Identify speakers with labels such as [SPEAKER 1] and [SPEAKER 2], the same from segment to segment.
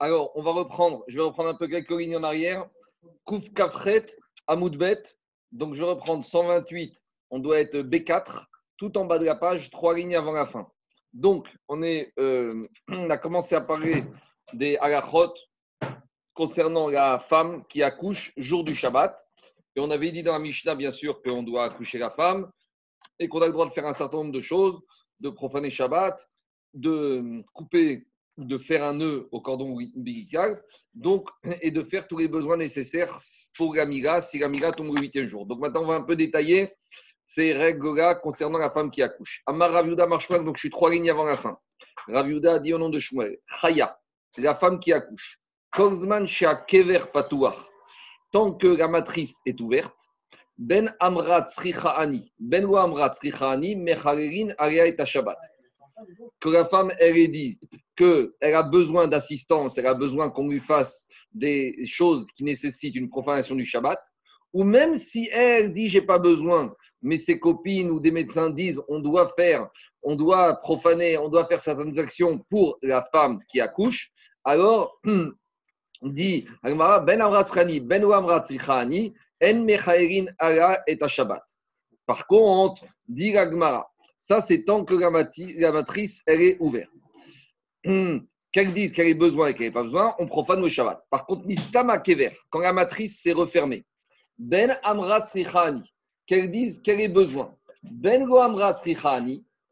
[SPEAKER 1] Alors, on va reprendre, je vais reprendre un peu quelques lignes en arrière. Kouf Kafret, Amoudbet. Donc, je vais reprendre 128, on doit être B4, tout en bas de la page, trois lignes avant la fin. Donc, on, est, euh, on a commencé à parler des halachot concernant la femme qui accouche jour du Shabbat. Et on avait dit dans la Mishnah, bien sûr, qu'on doit accoucher la femme et qu'on a le droit de faire un certain nombre de choses, de profaner Shabbat, de couper de faire un nœud au cordon ombilical, donc, et de faire tous les besoins nécessaires pour la si la tombe le huitième jour. Donc maintenant, on va un peu détailler ces règles-là concernant la femme qui accouche. Amar Raviuda Marshmal, donc je suis trois lignes avant la fin. Raviuda dit au nom de Shmuel, Chaya, la femme qui accouche. Kozman Shia Kever Patouar, tant que la matrice est ouverte, Ben Amrat Srichaani, Ben Amrat Srichaani, Mechalerin Aria et Shabbat que la femme, elle ait dit qu'elle a besoin d'assistance, elle a besoin qu'on lui fasse des choses qui nécessitent une profanation du Shabbat, ou même si elle dit j'ai pas besoin, mais ses copines ou des médecins disent on doit faire, on doit profaner, on doit faire certaines actions pour la femme qui accouche, alors dit Ben Amratzrani, Ben Amratzrichani, En Mechaerin Ala et Shabbat. Par contre, dit Agmara, ça, c'est tant que la, matrice, elle est ouverte. Qu'elle dise qu'elle ait besoin et qu'elle n'ait pas besoin, on profane le Shabbat. Par contre, Nistama Kever, quand la matrice s'est refermée, Ben Amrat qu'elle dise qu'elle ait besoin. Ben Go Amrat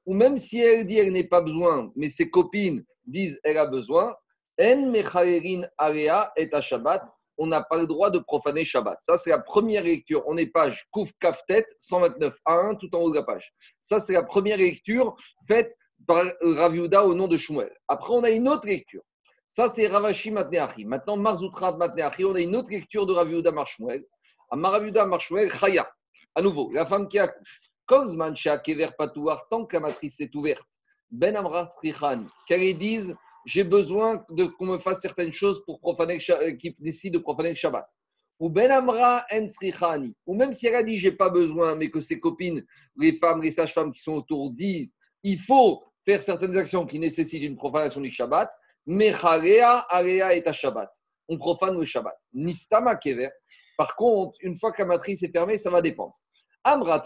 [SPEAKER 1] ou même si elle dit qu'elle n'est pas besoin, mais ses copines disent qu'elle a besoin, En Mechaerin Area et à Shabbat, on n'a pas le droit de profaner Shabbat. Ça, c'est la première lecture. On est page Kouf Kaftet 129 à 1, tout en haut de la page. Ça, c'est la première lecture faite par Raviuda au nom de Shmuel. Après, on a une autre lecture. Ça, c'est Ravashi Matneachi. Maintenant, Marzoutrat Matneachi, on a une autre lecture de Raviuda Marshmuel. À Maraviuda Marshmuel, Chaya. À nouveau, la femme qui accouche. Kozman Kever Patouar, tant que la matrice est ouverte. Ben Amrat qu'elle dise j'ai besoin qu'on me fasse certaines choses pour profaner, euh, qui décide de profaner le Shabbat. Ou Ben Amra Ou même si elle a dit j'ai pas besoin, mais que ses copines, les femmes, les sages-femmes qui sont autour disent il faut faire certaines actions qui nécessitent une profanation du Shabbat. Mecharea, Area et Shabbat. On profane le Shabbat. Nistama Kever. Par contre, une fois que la matrice est fermée, ça va dépendre. Amrat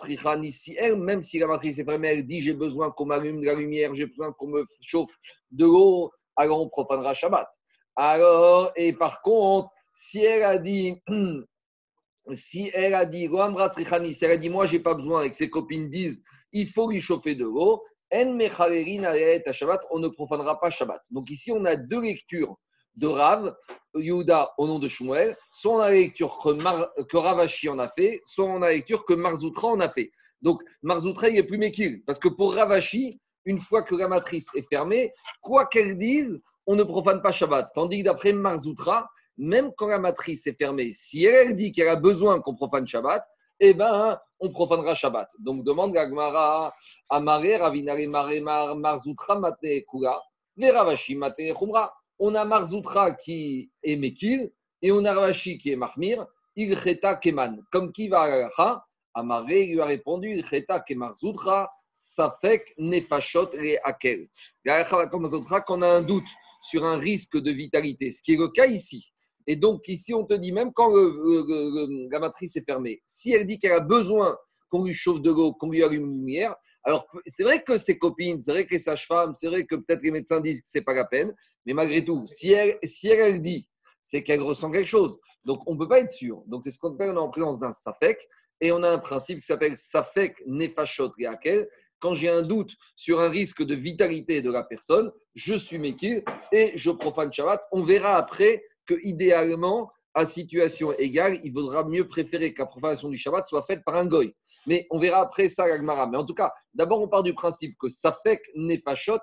[SPEAKER 1] si elle, même si la matrice est fermée, elle dit j'ai besoin qu'on m'allume de la lumière, j'ai besoin qu'on me chauffe de l'eau, alors on profanera Shabbat. Alors, et par contre, si elle a dit, si elle a dit, si elle a dit, moi, j'ai pas besoin, et que ses copines disent, il faut lui chauffer de l'eau, on ne profanera pas Shabbat. Donc ici, on a deux lectures de Rav, Yehuda au nom de Shmuel. Soit on a la lecture que, que Ravashi en a fait, soit on a la lecture que Marzoutra en a fait. Donc Marzoutra, il est plus méquille. Parce que pour Ravashi, une fois que la matrice est fermée, quoi qu'elle dise, on ne profane pas Shabbat. Tandis que d'après Marzoutra, même quand la matrice est fermée, si elle dit qu'elle a besoin qu'on profane Shabbat, eh bien, on profanera Shabbat. Donc, demande la Gemara, Amare, Ravinare, Mar, Marzoutra, Matne, Kula, Ravashi, Matne, Khumra. On a Marzoutra qui est Mekil et on a Ravashi qui est Mahmir, Ilcheta Keman. Comme qui va à la Amare lui a répondu, Ilcheta Kemarzoutra, Safek Nefashot Reakel. Quand on a un doute sur un risque de vitalité, ce qui est le cas ici. Et donc, ici, on te dit, même quand la matrice est fermée, si elle dit qu'elle a besoin qu'on lui chauffe de l'eau, qu'on lui allume une lumière, alors c'est vrai que ses copines, c'est vrai que les sages-femmes, c'est vrai que peut-être les médecins disent que ce n'est pas la peine, mais malgré tout, si elle, si elle, dit, c'est qu'elle ressent quelque chose. Donc, on ne peut pas être sûr. Donc, c'est ce qu'on appelle, en présence d'un Safek, et on a un principe qui s'appelle Safek Nefashot Reakel, quand j'ai un doute sur un risque de vitalité de la personne, je suis méquille et je profane Shabbat. On verra après que idéalement, à situation égale, il vaudra mieux préférer que la profanation du Shabbat soit faite par un goy. Mais on verra après ça, Gagmara. Mais en tout cas, d'abord, on part du principe que fait nefashot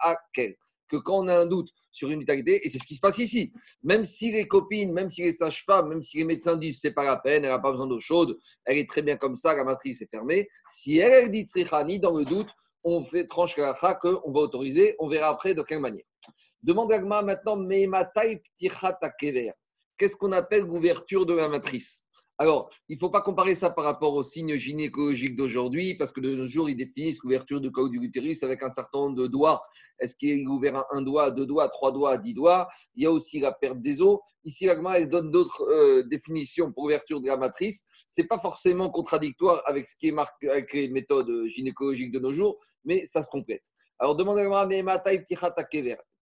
[SPEAKER 1] akel que quand on a un doute sur une vitalité, et c'est ce qui se passe ici, même si les copines, même si les sages-femmes, même si les médecins disent c'est pas la peine, elle n'a pas besoin d'eau chaude, elle est très bien comme ça, la matrice est fermée, si elle, elle dit tsrichani, dans le doute, on fait tranche qu'on va autoriser, on verra après de quelle manière. Demande Agma maintenant, Qu'est-ce qu'on appelle l'ouverture de la matrice? Alors, il ne faut pas comparer ça par rapport aux signes gynécologiques d'aujourd'hui, parce que de nos jours, ils définissent l'ouverture du col du utérus avec un certain nombre de doigts. Est-ce qu'il est ouvert un doigt, deux doigts, trois doigts, dix doigts? Il y a aussi la perte des os. Ici, l'agma, elle donne d'autres euh, définitions pour l'ouverture de la matrice. Ce n'est pas forcément contradictoire avec ce qui est marqué avec les méthodes gynécologiques de nos jours, mais ça se complète. Alors, demandez-moi,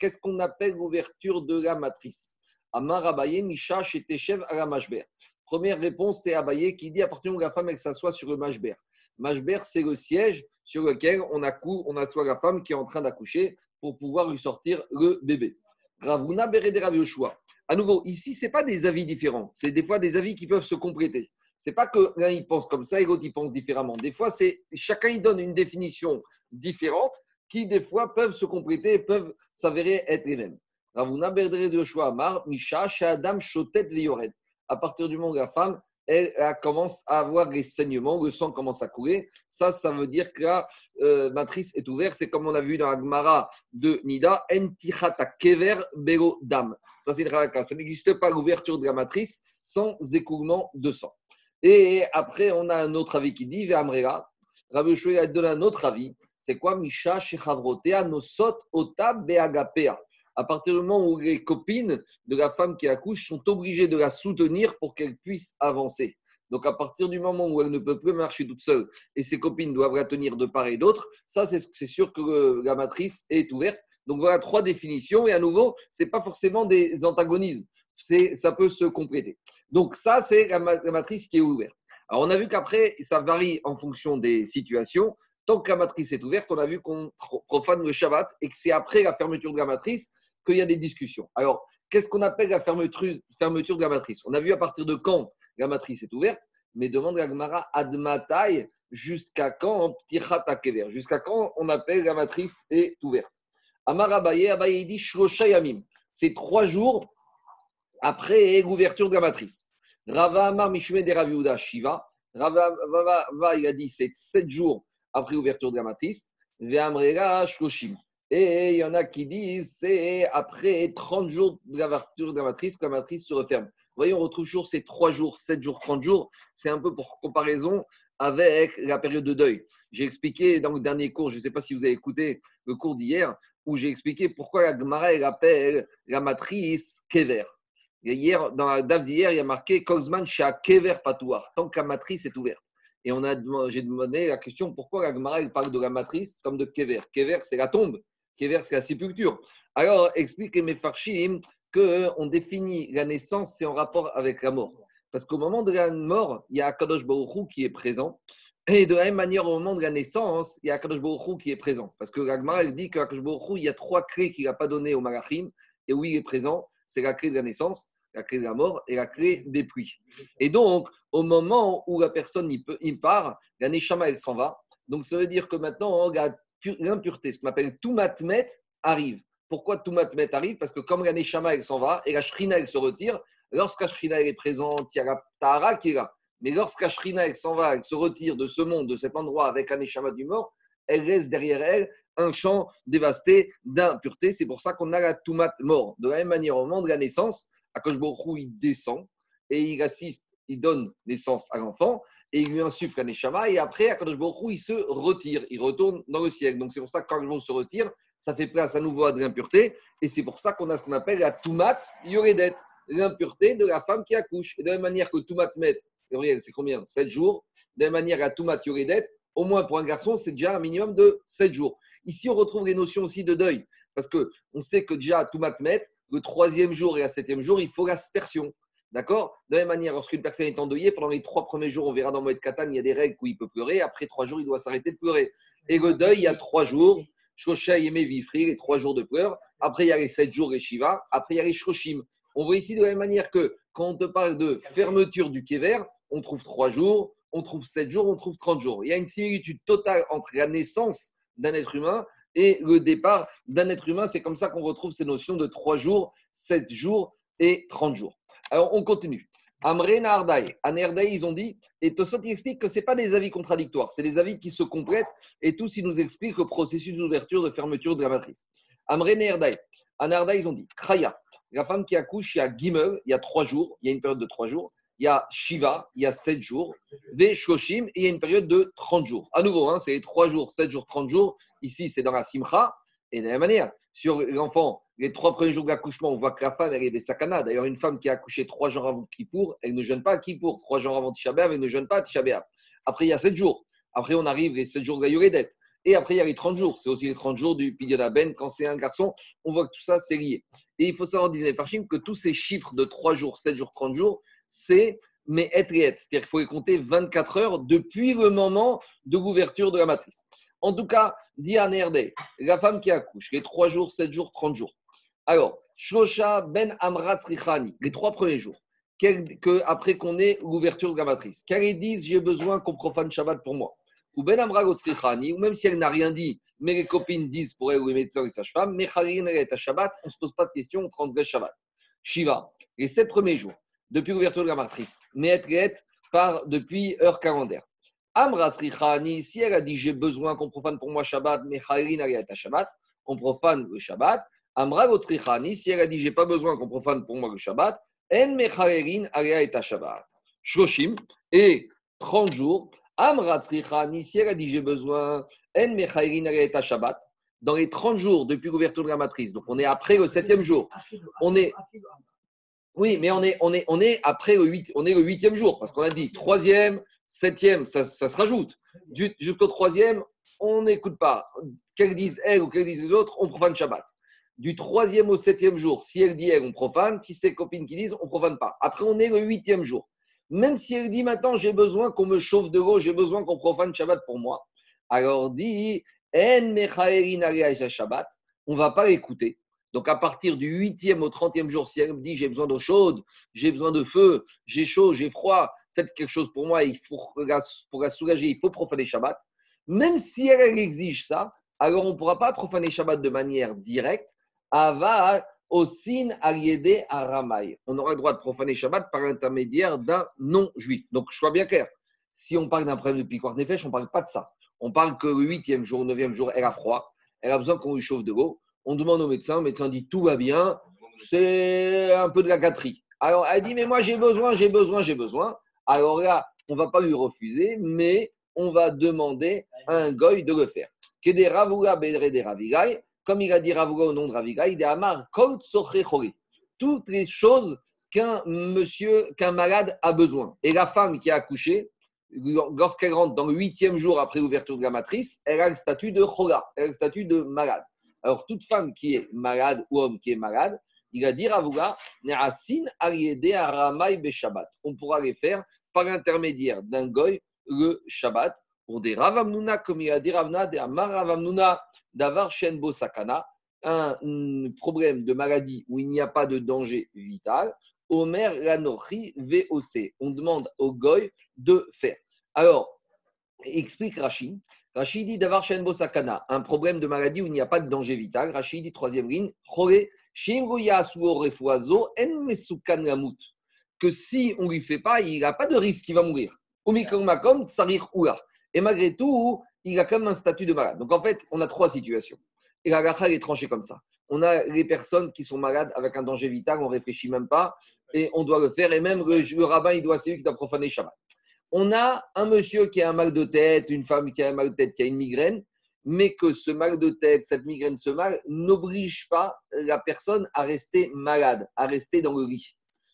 [SPEAKER 1] qu'est-ce qu'on appelle l'ouverture de la matrice? Amar Abaye, Misha, Cheteshev, Aramashber. Première réponse, c'est Abaye qui dit à partir la femme elle s'assoit sur le mashber. Mashber, c'est le siège sur lequel on, on assoit la femme qui est en train d'accoucher pour pouvoir lui sortir le bébé. Ravuna Berede Rav Yoshua. À nouveau, ici, ce n'est pas des avis différents. C'est des fois des avis qui peuvent se compléter. Ce n'est pas que l'un pense comme ça et l'autre pense différemment. Des fois, c'est chacun il donne une définition différente qui, des fois, peuvent se compléter et peuvent s'avérer être les mêmes. Ravuna Berede Yoshua Amar, Misha, Adam Shotet Viored à partir du moment où la femme elle, commence à avoir les saignements, le sang commence à couler. Ça, ça veut dire que la euh, matrice est ouverte. C'est comme on a vu dans la Gemara de Nida, Entichata kever bero dam. Ça, c'est le Ça n'existe pas l'ouverture de la matrice sans écoulement de sang. Et après, on a un autre avis qui dit, Ve'amrela, Rabbi a donné un autre avis. C'est quoi Misha shechavrotea nosot ota beagapea à partir du moment où les copines de la femme qui accouche sont obligées de la soutenir pour qu'elle puisse avancer. Donc, à partir du moment où elle ne peut plus marcher toute seule et ses copines doivent la tenir de part et d'autre, ça, c'est sûr que la matrice est ouverte. Donc, voilà trois définitions. Et à nouveau, ce n'est pas forcément des antagonismes. Ça peut se compléter. Donc, ça, c'est la, matrice qui est ouverte. Alors, on a vu qu'après, ça varie en fonction des situations. Tant que la matrice est ouverte, on a vu qu'on profane le Shabbat et que c'est après la fermeture de la matrice qu'il y a des discussions. Alors, qu'est-ce qu'on appelle la fermeture, de la matrice? On a vu à partir de quand la matrice est ouverte, mais demande à Gmara Admatai jusqu'à quand kever Jusqu'à quand on appelle la matrice est ouverte? Amar Abaye, Abaye dit Shloshayamim. C'est trois jours après l'ouverture de la matrice. Rava Amar Mishme de Raviuda Shiva. Rava il a dit c'est sept jours après l'ouverture de la matrice. Ve'amrega Shloshim. Et il y en a qui disent c'est après 30 jours de de la matrice que la matrice se referme. Vous voyez, on retrouve toujours ces 3 jours, 7 jours, 30 jours. C'est un peu pour comparaison avec la période de deuil. J'ai expliqué dans le dernier cours, je ne sais pas si vous avez écouté le cours d'hier, où j'ai expliqué pourquoi la Gemara appelle la matrice Kever. hier, dans la DAF d'hier, il y a marqué Kozman Shah Kever Patouar, tant que la matrice est ouverte. Et on a, j'ai demandé la question pourquoi la Gemara parle de la matrice comme de Kever? Kever, c'est la tombe c'est la sépulture. Alors, explique mes farshim qu'on définit la naissance, c'est en rapport avec la mort. Parce qu'au moment de la mort, il y a Akadosh Baruch qui est présent. Et de la même manière, au moment de la naissance, il y a Akadosh Baruch qui est présent. Parce que l'Agmara, elle dit qu'Akadosh Baruch il y a trois clés qu'il n'a pas données au Malachim. Et où il est présent, c'est la clé de la naissance, la clé de la mort et la clé des pluies. Et donc, au moment où la personne il part, la Neshama, elle s'en va. Donc, ça veut dire que maintenant, la l'impureté, ce qu'on appelle Toumatmet, arrive. Pourquoi Toumatmet arrive? Parce que comme la Neshama, elle s'en va et la Shrina, elle se retire, lorsque la Shrina, est présente, il y a la Tahara qui est là. Mais lorsque la Shrina, elle s'en va, elle se retire de ce monde, de cet endroit avec la Neshama du mort, elle laisse derrière elle un champ dévasté d'impureté. C'est pour ça qu'on a la Toumat mort. De la même manière, au moment de la naissance, Akoshborou, il descend et il assiste, il donne naissance à l'enfant et il lui insuffle un Neshama, et après, Akadosh Baruch il se retire, il retourne dans le ciel. Donc c'est pour ça que quand le se retire, ça fait place à nouveau à de l'impureté, et c'est pour ça qu'on a ce qu'on appelle la Toumat Yoredet, l'impureté de la femme qui accouche. Et de la même manière que Toumat Met, c'est combien? 7 jours. De la même manière, la Toumat Yoredet, au moins pour un garçon, c'est déjà un minimum de 7 jours. Ici, on retrouve les notions aussi de deuil, parce qu'on sait que déjà à Toumat Met, le troisième jour et le septième jour, il faut l'aspersion. D'accord? De la même manière, lorsqu'une personne est endeuillée, pendant les trois premiers jours, on verra dans Moed Katan, il y a des règles où il peut pleurer. Après trois jours, il doit s'arrêter de pleurer. Et le deuil, il y a trois jours. Shoshai et Mevifri, les trois jours de pleurs. Après, il y a les sept jours et Shiva. Après, il y a les Shoshim. On voit ici de la même manière que quand on te parle de fermeture du Kever, on trouve trois jours, on trouve sept jours, on trouve trente jours. Il y a une similitude totale entre la naissance d'un être humain et le départ d'un être humain. C'est comme ça qu'on retrouve ces notions de trois jours, sept jours et trente jours. Alors, on continue. Amré Nardai, Anerdai, ils ont dit, et Tosot il explique que ce pas des avis contradictoires, c'est des avis qui se complètent, et tous ils nous expliquent le processus d'ouverture, de fermeture de la matrice. Amré Nerdai, Anerdai, ils ont dit, Kraya, la femme qui accouche, il y a Gimel, il y a trois jours, il y a une période de trois jours, il y a Shiva, il y a 7 jours, Ve Shoshim, et il y a une période de 30 jours. À nouveau, hein, c'est 3 jours, 7 jours, 30 jours. Ici, c'est dans la Simcha. Et de la même manière, sur l'enfant, les trois premiers jours d'accouchement, on voit que la femme, elle est des sakana. D'ailleurs, une femme qui a accouché trois jours avant Kippour, elle ne jeûne pas Kippour. Trois jours avant Tisha elle ne jeûne pas Tisha Après, il y a 7 jours. Après, on arrive les 7 jours de la Et après, il y a les 30 jours. C'est aussi les 30 jours du Ben. Quand c'est un garçon, on voit que tout ça, c'est lié. Et il faut savoir, disait Farshim, que tous ces chiffres de 3 jours, 7 jours, 30 jours, c'est mais être et être. C'est-à-dire qu'il faut les compter 24 heures depuis le moment de l'ouverture de la matrice. En tout cas, dit Erde, la femme qui accouche, les 3 jours, 7 jours, 30 jours. Alors, Shosha ben Amrat les trois premiers jours, que, après qu'on ait l'ouverture de la matrice, qu'elle dise J'ai besoin qu'on profane Shabbat pour moi. Ou Ben Amra ou même si elle n'a rien dit, mais les copines disent pour elle ou les médecins et sages-femmes, mais est à Shabbat, on ne se pose pas de questions, on transgresse Shabbat. Shiva, les sept premiers jours, depuis l'ouverture de la matrice, mais part depuis heure calendaire. Amra si elle a dit j'ai besoin qu'on profane pour moi Shabbat, mais à Shabbat, on profane le Shabbat. Amra si elle a dit j'ai pas besoin qu'on profane pour moi le Shabbat, en mecharerin et Shabbat. Shoshim, et 30 jours. Amra si elle a dit j'ai besoin, en mecharerin et Shabbat. Dans les 30 jours depuis l'ouverture de la matrice, donc on est après le septième jour, on est oui, mais on est, on est, on est après le, 8, on est le huitième jour, parce qu'on a dit troisième, septième, ça, ça se rajoute. Jusqu'au troisième, on n'écoute pas. Qu'elles disent elles ou qu'elles disent les autres, on profane Shabbat. Du troisième au septième jour, si elle dit elle, on profane. Si c'est copines qui disent, on profane pas. Après, on est le huitième jour. Même si elle dit maintenant, j'ai besoin qu'on me chauffe de l'eau, j'ai besoin qu'on profane Shabbat pour moi. Alors dit, En Shabbat, on va pas l'écouter. Donc à partir du 8e au 30e jour, si elle me dit j'ai besoin d'eau chaude, j'ai besoin de feu, j'ai chaud, j'ai froid, faites quelque chose pour moi, il faut, pour la soulager, il faut profaner Shabbat. Même si elle, exige ça, alors on ne pourra pas profaner Shabbat de manière directe. Ava osin aliédé aramai. On aura le droit de profaner Shabbat par l'intermédiaire d'un non-juif. Donc je sois bien clair. Si on parle d'un problème de piquoir nefesh, on ne parle pas de ça. On parle que le 8e jour, 9e jour, elle a froid, elle a besoin qu'on lui chauffe de l'eau on demande au médecin, le médecin dit tout va bien, c'est un peu de la gâterie. Alors elle dit, mais moi j'ai besoin, j'ai besoin, j'ai besoin. Alors là, on ne va pas lui refuser, mais on va demander à un goy de le faire. Comme il a dit Ravouga au nom de Ravigai, il est Amar Toutes les choses qu'un monsieur, qu'un malade a besoin. Et la femme qui a accouché, lorsqu'elle rentre dans le huitième jour après l'ouverture de la matrice, elle a le statut de chola, elle a le statut de malade. Alors, toute femme qui est malade ou homme qui est malade, il dire à vous On pourra les faire par l'intermédiaire d'un goy le Shabbat pour des Ravamnuna, comme il a dit Ravna, des Amaravamnuna, d'avar Shenbo Sakana, un problème de maladie où il n'y a pas de danger vital. Omer Lanochi VOC. On demande au goy de faire. Alors, explique Rachid Rachid dit d'avoir Shenbo Sakana, un problème de maladie où il n'y a pas de danger vital. Rachid dit troisième ligne, que si on ne lui fait pas, il n'a pas de risque, il va mourir. Et malgré tout, il a quand même un statut de malade. Donc en fait, on a trois situations. Et la gacha est tranchée comme ça. On a les personnes qui sont malades avec un danger vital, on ne réfléchit même pas, et on doit le faire. Et même le, rabbin, il doit, c'est lui qui doit profaner Shabbat on a un monsieur qui a un mal de tête, une femme qui a un mal de tête, qui a une migraine, mais que ce mal de tête, cette migraine, ce mal, n'oblige pas la personne à rester malade, à rester dans le lit.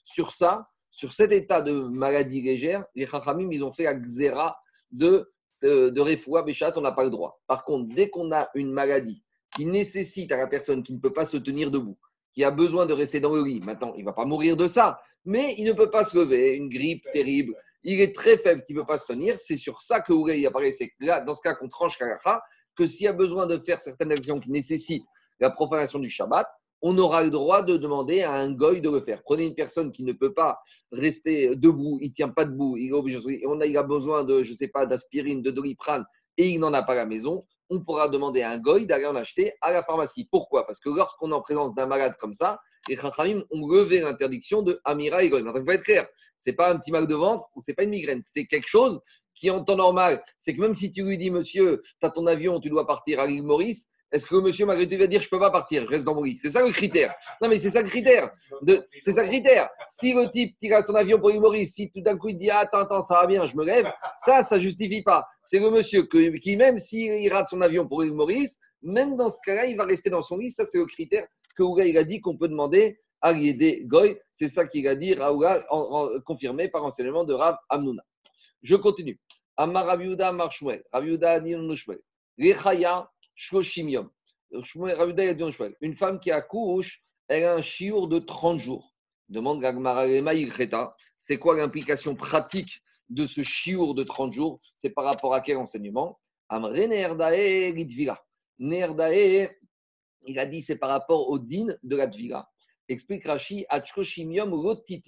[SPEAKER 1] Sur ça, sur cet état de maladie légère, les Chachamim, ils ont fait la xéra de, de, de Béchat, on n'a pas le droit. Par contre, dès qu'on a une maladie qui nécessite à la personne qui ne peut pas se tenir debout, qui a besoin de rester dans le lit, maintenant, il ne va pas mourir de ça, mais il ne peut pas se lever, une grippe terrible, il est très faible, qui ne peut pas se tenir. C'est sur ça que Ourei apparaît. C'est là, dans ce cas qu'on tranche Kalacha, que s'il y a besoin de faire certaines actions qui nécessitent la profanation du Shabbat, on aura le droit de demander à un goy de le faire. Prenez une personne qui ne peut pas rester debout, il ne tient pas debout, il, a, besoin de, je sais pas, d'aspirine, de doliprane, et il n'en a pas à la maison, on pourra demander à un goy d'aller en acheter à la pharmacie. Pourquoi? Parce que lorsqu'on est en présence d'un malade comme ça, les Chachamim ont levé l'interdiction de Amira et Goy. il faut être clair, ce n'est pas un petit mal de ventre ou ce n'est pas une migraine. C'est quelque chose qui, en temps normal, c'est que même si tu lui dis, monsieur, tu as ton avion, tu dois partir à l'île Maurice, Est-ce que le monsieur, malgré tout, va dire Je ne peux pas partir, je reste dans mon lit? C'est ça le critère. Non, mais c'est ça le critère. C'est ça le critère. Si le type tire à son avion pour Maurice, si tout d'un coup il dit Attends, attends, ça va bien, je me lève, ça, ça ne justifie pas. C'est le monsieur qui, même s'il rate son avion pour Maurice, même dans ce cas-là, il va rester dans son lit. Ça, c'est le critère que il a dit qu'on peut demander à l'aider Goy. C'est ça qu'il a dit, Raouga, confirmé par enseignement de Rav Amnouna. Je continue. Amar Raviuda Marshmuel. Raviuda Shmuel. Rechaya Shloshim Raviuda Une femme qui accouche, elle a un chiour de 30 jours. Demande Gagmara C'est quoi l'implication pratique de ce chiour de 30 jours? C'est par rapport à quel enseignement? Amre il a dit c'est par rapport au din de la Tvila. Explique Rashi,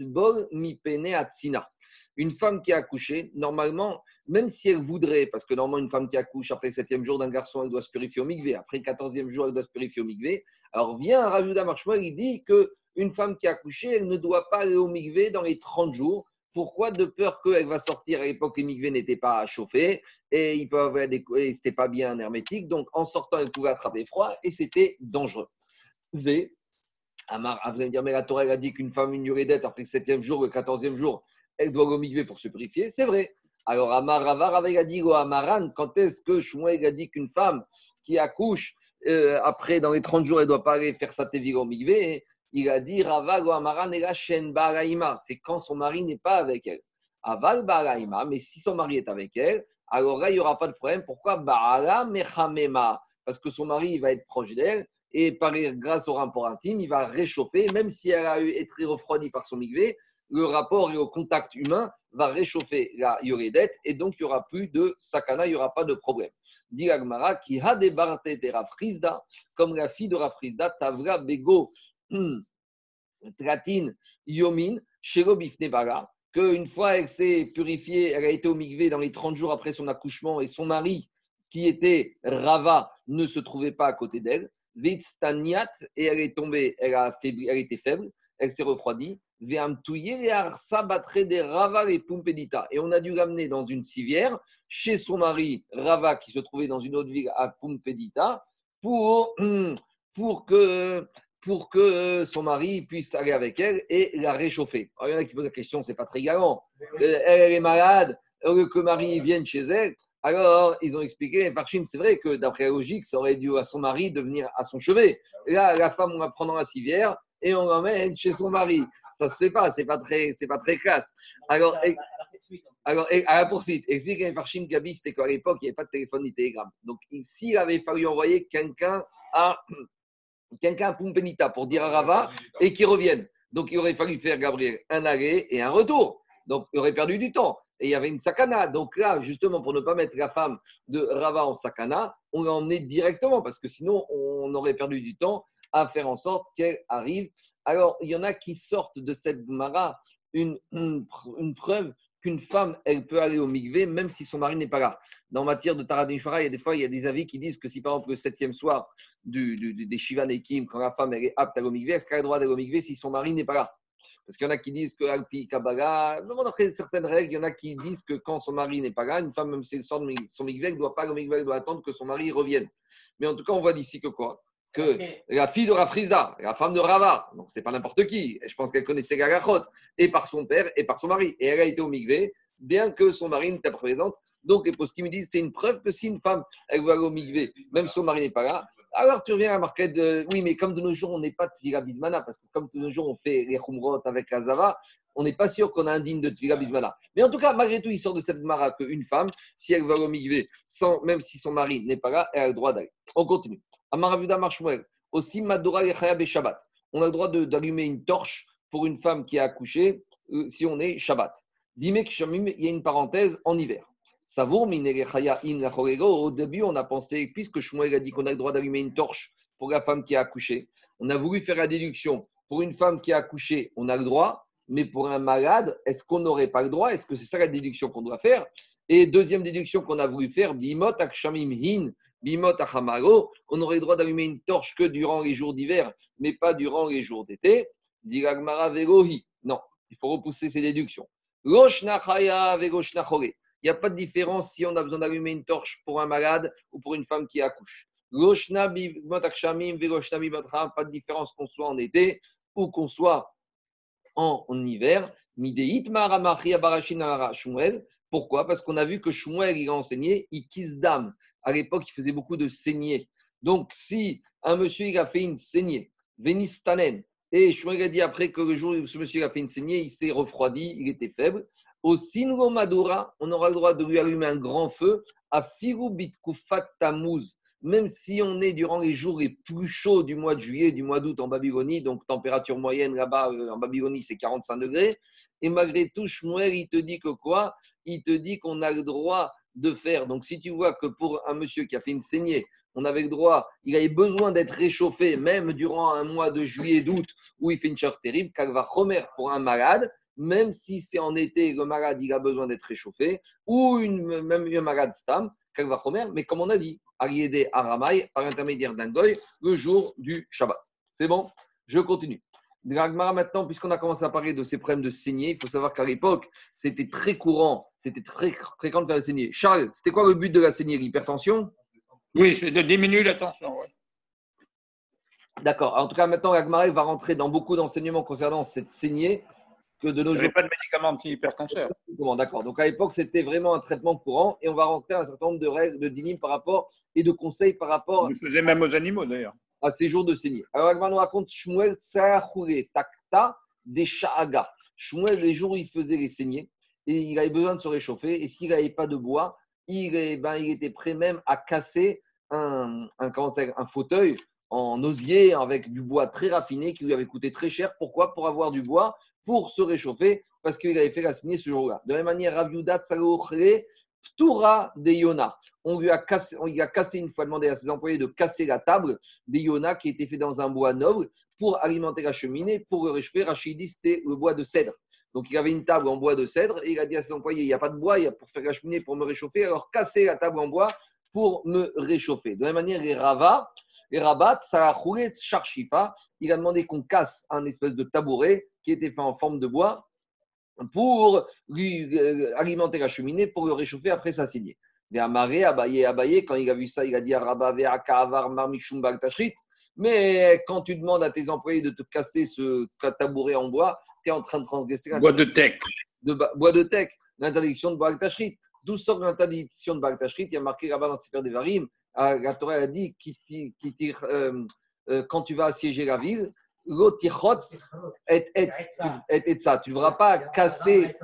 [SPEAKER 1] bol mi pene atsina. Une femme qui a accouché, normalement, même si elle voudrait, parce que normalement, une femme qui accouche après le septième jour d'un garçon, elle doit se purifier au migvé. Après le quatorzième jour, elle doit se purifier au migvé. Alors vient un Ravuda Marshmallow, il dit qu'une femme qui a accouché, elle ne doit pas aller au migvé dans les 30 jours. Pourquoi? De peur qu'elle va sortir. À l'époque, les migvé n'étaient pas chauffés et il peut avoir des, c'était pas bien hermétique. Donc, en sortant, elle pouvait attraper froid et c'était dangereux. V. Amar, ah, vous allez me dire, mais la Torah a dit qu'une femme, une d'être après le septième jour, le quatorzième jour, elle doit au migvé pour se purifier. C'est vrai. Alors, Amar Ravar a dit Amaran, quand est-ce que Shmuel a dit qu'une femme qui accouche, euh, après, dans les 30 jours, elle ne doit pas aller faire sa tévira au Il a dit Amaran et la chaîne C'est quand son mari n'est pas avec elle. Aval Baraima, mais si son mari est avec elle, alors là, il n'y aura pas de problème. Pourquoi? Baala Mechamema. Parce que son mari va être proche d'elle et par, grâce au rapport intime, il va réchauffer, même si elle a été refroidie par son migvé, le rapport et au contact humain va réchauffer la yoredette et donc il n'y aura plus de sakana, il n'y aura pas de problème. Dit Agmara, qui a débarté de Rafrizda, comme la fille de Rafrizda, Tavra Bego hmm, Tratin Yomin, Bifnebara, qu'une fois elle s'est purifiée, elle a été au migvé dans les 30 jours après son accouchement et son mari, qui était Rava, ne se trouvait pas à côté d'elle. Vitstaniat, et elle est tombée, elle, a faibli, elle était faible, elle s'est refroidie. Et on a dû l'amener dans une civière chez son mari Rava, qui se trouvait dans une autre ville à Pumpedita, pour, pour, que, pour que son mari puisse aller avec elle et la réchauffer. Alors, il y en a qui posent la question, c'est pas très galant. Elle, elle est malade, que le mari vienne chez elle. Alors, ils ont expliqué, Parchim, c'est vrai que d'après la logique, ça aurait dû à son mari de venir à son chevet. là, la femme, on va prendre la civière et on l'emmène chez son mari. Ça se fait pas, c'est pas très, c'est pas très classe. Alors, alors, à la poursuite, explique à Farshim Gabi, c'était qu'à l'époque, il n'y avait pas de téléphone ni télégramme. Donc, s'il avait fallu envoyer quelqu'un à quelqu'un à Pumpenita pour dire à Rava et qu'il revienne. Donc, il aurait fallu faire Gabriel un aller et un retour. Donc, il aurait perdu du temps. Et il y avait une sakana. Donc là, justement, pour ne pas mettre la femme de Rava en sakana, on l'a emmenée directement parce que sinon, on aurait perdu du temps à faire en sorte qu'elle arrive. Alors, il y en a qui sortent de cette Mara une, une, preuve qu'une femme, elle peut aller au migvé même si son mari n'est pas là. Dans matière de Taradin il y a des fois, il y a des avis qui disent que si par exemple le septième soir du, des Shiva Nekim, quand la femme elle est apte à aller au migvé, est-ce qu'elle a le droit d'aller au migvé si son mari n'est pas là? Parce qu'il y en a qui disent que Alpi Kabbalah, d'après certaines règles, il y en a qui disent que quand son mari n'est pas là, une femme, même si elle sort de son migvé, elle ne doit pas aller au elle doit attendre que son mari revienne. Mais en tout cas, on voit d'ici que quoi? Que la fille de Rafrizda, la femme de Rava, donc c'est pas n'importe qui, je pense qu'elle connaissait Gagachot, et par son père et par son mari. Et elle a été au migvé, bien que son mari n'était pas présent. Donc les postes me disent c'est une preuve que si une femme, elle va aller au migvé, même si son mari n'est pas là, alors tu reviens à marquer de. Oui, mais comme de nos jours, on n'est pas de Tvila Bismana, parce que comme de nos jours, on fait les Khumrot avec la Zava, on n'est pas sûr qu'on a un digne de Tvila Bismana. Mais en tout cas, malgré tout, il sort de cette mara qu'une femme, si elle va au migvé, sans, même si son mari n'est pas là, elle a le droit d'aller. On continue. Amaravuda Marshmuel, aussi Madora et Shabbat. On a le droit d'allumer une torche pour une femme qui a accouché euh, si on est Shabbat. Bimek Shamim, il y a une parenthèse en hiver. Savour, au début, on a pensé, puisque Shmuel a dit qu'on a le droit d'allumer une torche pour la femme qui a accouché, on a voulu faire la déduction. Pour une femme qui a accouché, on a le droit, mais pour un malade, est-ce qu'on n'aurait pas le droit? Est-ce que c'est ça la déduction qu'on doit faire? Et deuxième déduction qu'on a voulu faire, bimot akshamim hin, bimot on aurait le droit d'allumer une torche que durant les jours d'hiver, mais pas durant les jours d'été. Diragmara vegohi. Non, il faut repousser ces déductions. Il n'y a pas de différence si on a besoin d'allumer une torche pour un malade ou pour une femme qui accouche. pas de différence qu'on soit en été ou qu'on soit en, hiver. Pourquoi? Parce qu'on a vu que Shmuel, il a enseigné, dame. À l'époque, il faisait beaucoup de saignées. Donc, si un monsieur, il a fait une saignée, Vénistanen, et Shmuel a dit après que jour où ce monsieur a fait une saignée, il s'est refroidi, il était faible. Au Singo Madura, on aura le droit de lui allumer un grand feu à Firubit Kufat Tamuz même si on est durant les jours les plus chauds du mois de juillet, du mois d'août en Babylonie, donc température moyenne là-bas euh, en Babylonie, c'est 45 degrés. Et malgré tout, Shmuel, il te dit que quoi? Il te dit qu'on a le droit de faire. Donc si tu vois que pour un monsieur qui a fait une saignée, on avait le droit, il avait besoin d'être réchauffé, même durant un mois de juillet, d'août, où il fait une chaleur terrible, va Romer pour un malade, même si c'est en été, le malade, il a besoin d'être réchauffé, ou même un malade stam, Romer, mais comme on a dit, Ariédé Aramai, par l'intermédiaire d'un goy, le jour du Shabbat. C'est bon? Je continue. Dragmara, maintenant, puisqu'on a commencé à parler de ces problèmes de saignée, il faut savoir qu'à l'époque, c'était très courant, c'était très fréquent de faire la saignée. Charles, c'était quoi le but de la saignée? L'hypertension?
[SPEAKER 2] Oui, c'est de diminuer la tension.
[SPEAKER 1] D'accord. En tout cas, maintenant, Dragmara va rentrer dans beaucoup d'enseignements concernant cette saignée que de nos jours.
[SPEAKER 2] pas de médicaments anti-hypertenseurs.
[SPEAKER 1] D'accord. Donc à l'époque, c'était vraiment un traitement courant et on va rentrer un certain nombre de règles, de dynimes par rapport et de conseils par rapport.
[SPEAKER 2] On le faisait même aux animaux d'ailleurs.
[SPEAKER 1] À ces jours de saignée. Alors Agman nous raconte Shmuel des. Shmuel, les jours où il faisait les saignées, et il avait besoin de se réchauffer et s'il n'avait pas de bois, il, ben, il était prêt même à casser un, un, un fauteuil en osier avec du bois très raffiné qui lui avait coûté très cher. Pourquoi? Pour avoir du bois pour se réchauffer parce qu'il avait fait la signée ce jour-là. De la même manière, Rav Yudat Ptura de Yona. On lui a cassé, on lui a cassé une fois demandé à ses employés de casser la table des Yona qui était fait dans un bois noble pour alimenter la cheminée, pour le réchauffer. Rachid dit c'était le bois de cèdre. Donc il avait une table en bois de cèdre et il a dit à ses employés il n'y a pas de bois pour faire la cheminée, pour me réchauffer, alors cassez la table en bois pour me réchauffer. De la même manière, les Rava, les Rabat, Sharshifa, il a demandé qu'on casse un espèce de tabouret qui était fait en forme de bois pour lui euh, alimenter la cheminée, pour le réchauffer après sa saignée. Mais Amaré, Abaye, Abaye, quand il a vu ça, il a dit à Rabba, mais quand tu demandes à tes employés de te casser ce tabouret en bois, tu es en train de transgresser.
[SPEAKER 2] Bois de tech.
[SPEAKER 1] De, bois de tech, l'interdiction de Baal Tachrit. D'où sort l'interdiction de Baal Il y a marqué là-bas dans Sefer Devarim, euh, la Torah a dit qui, tire, euh, euh, quand tu vas assiéger la ville, et, et, et, ça. Tu ne devras pas casser,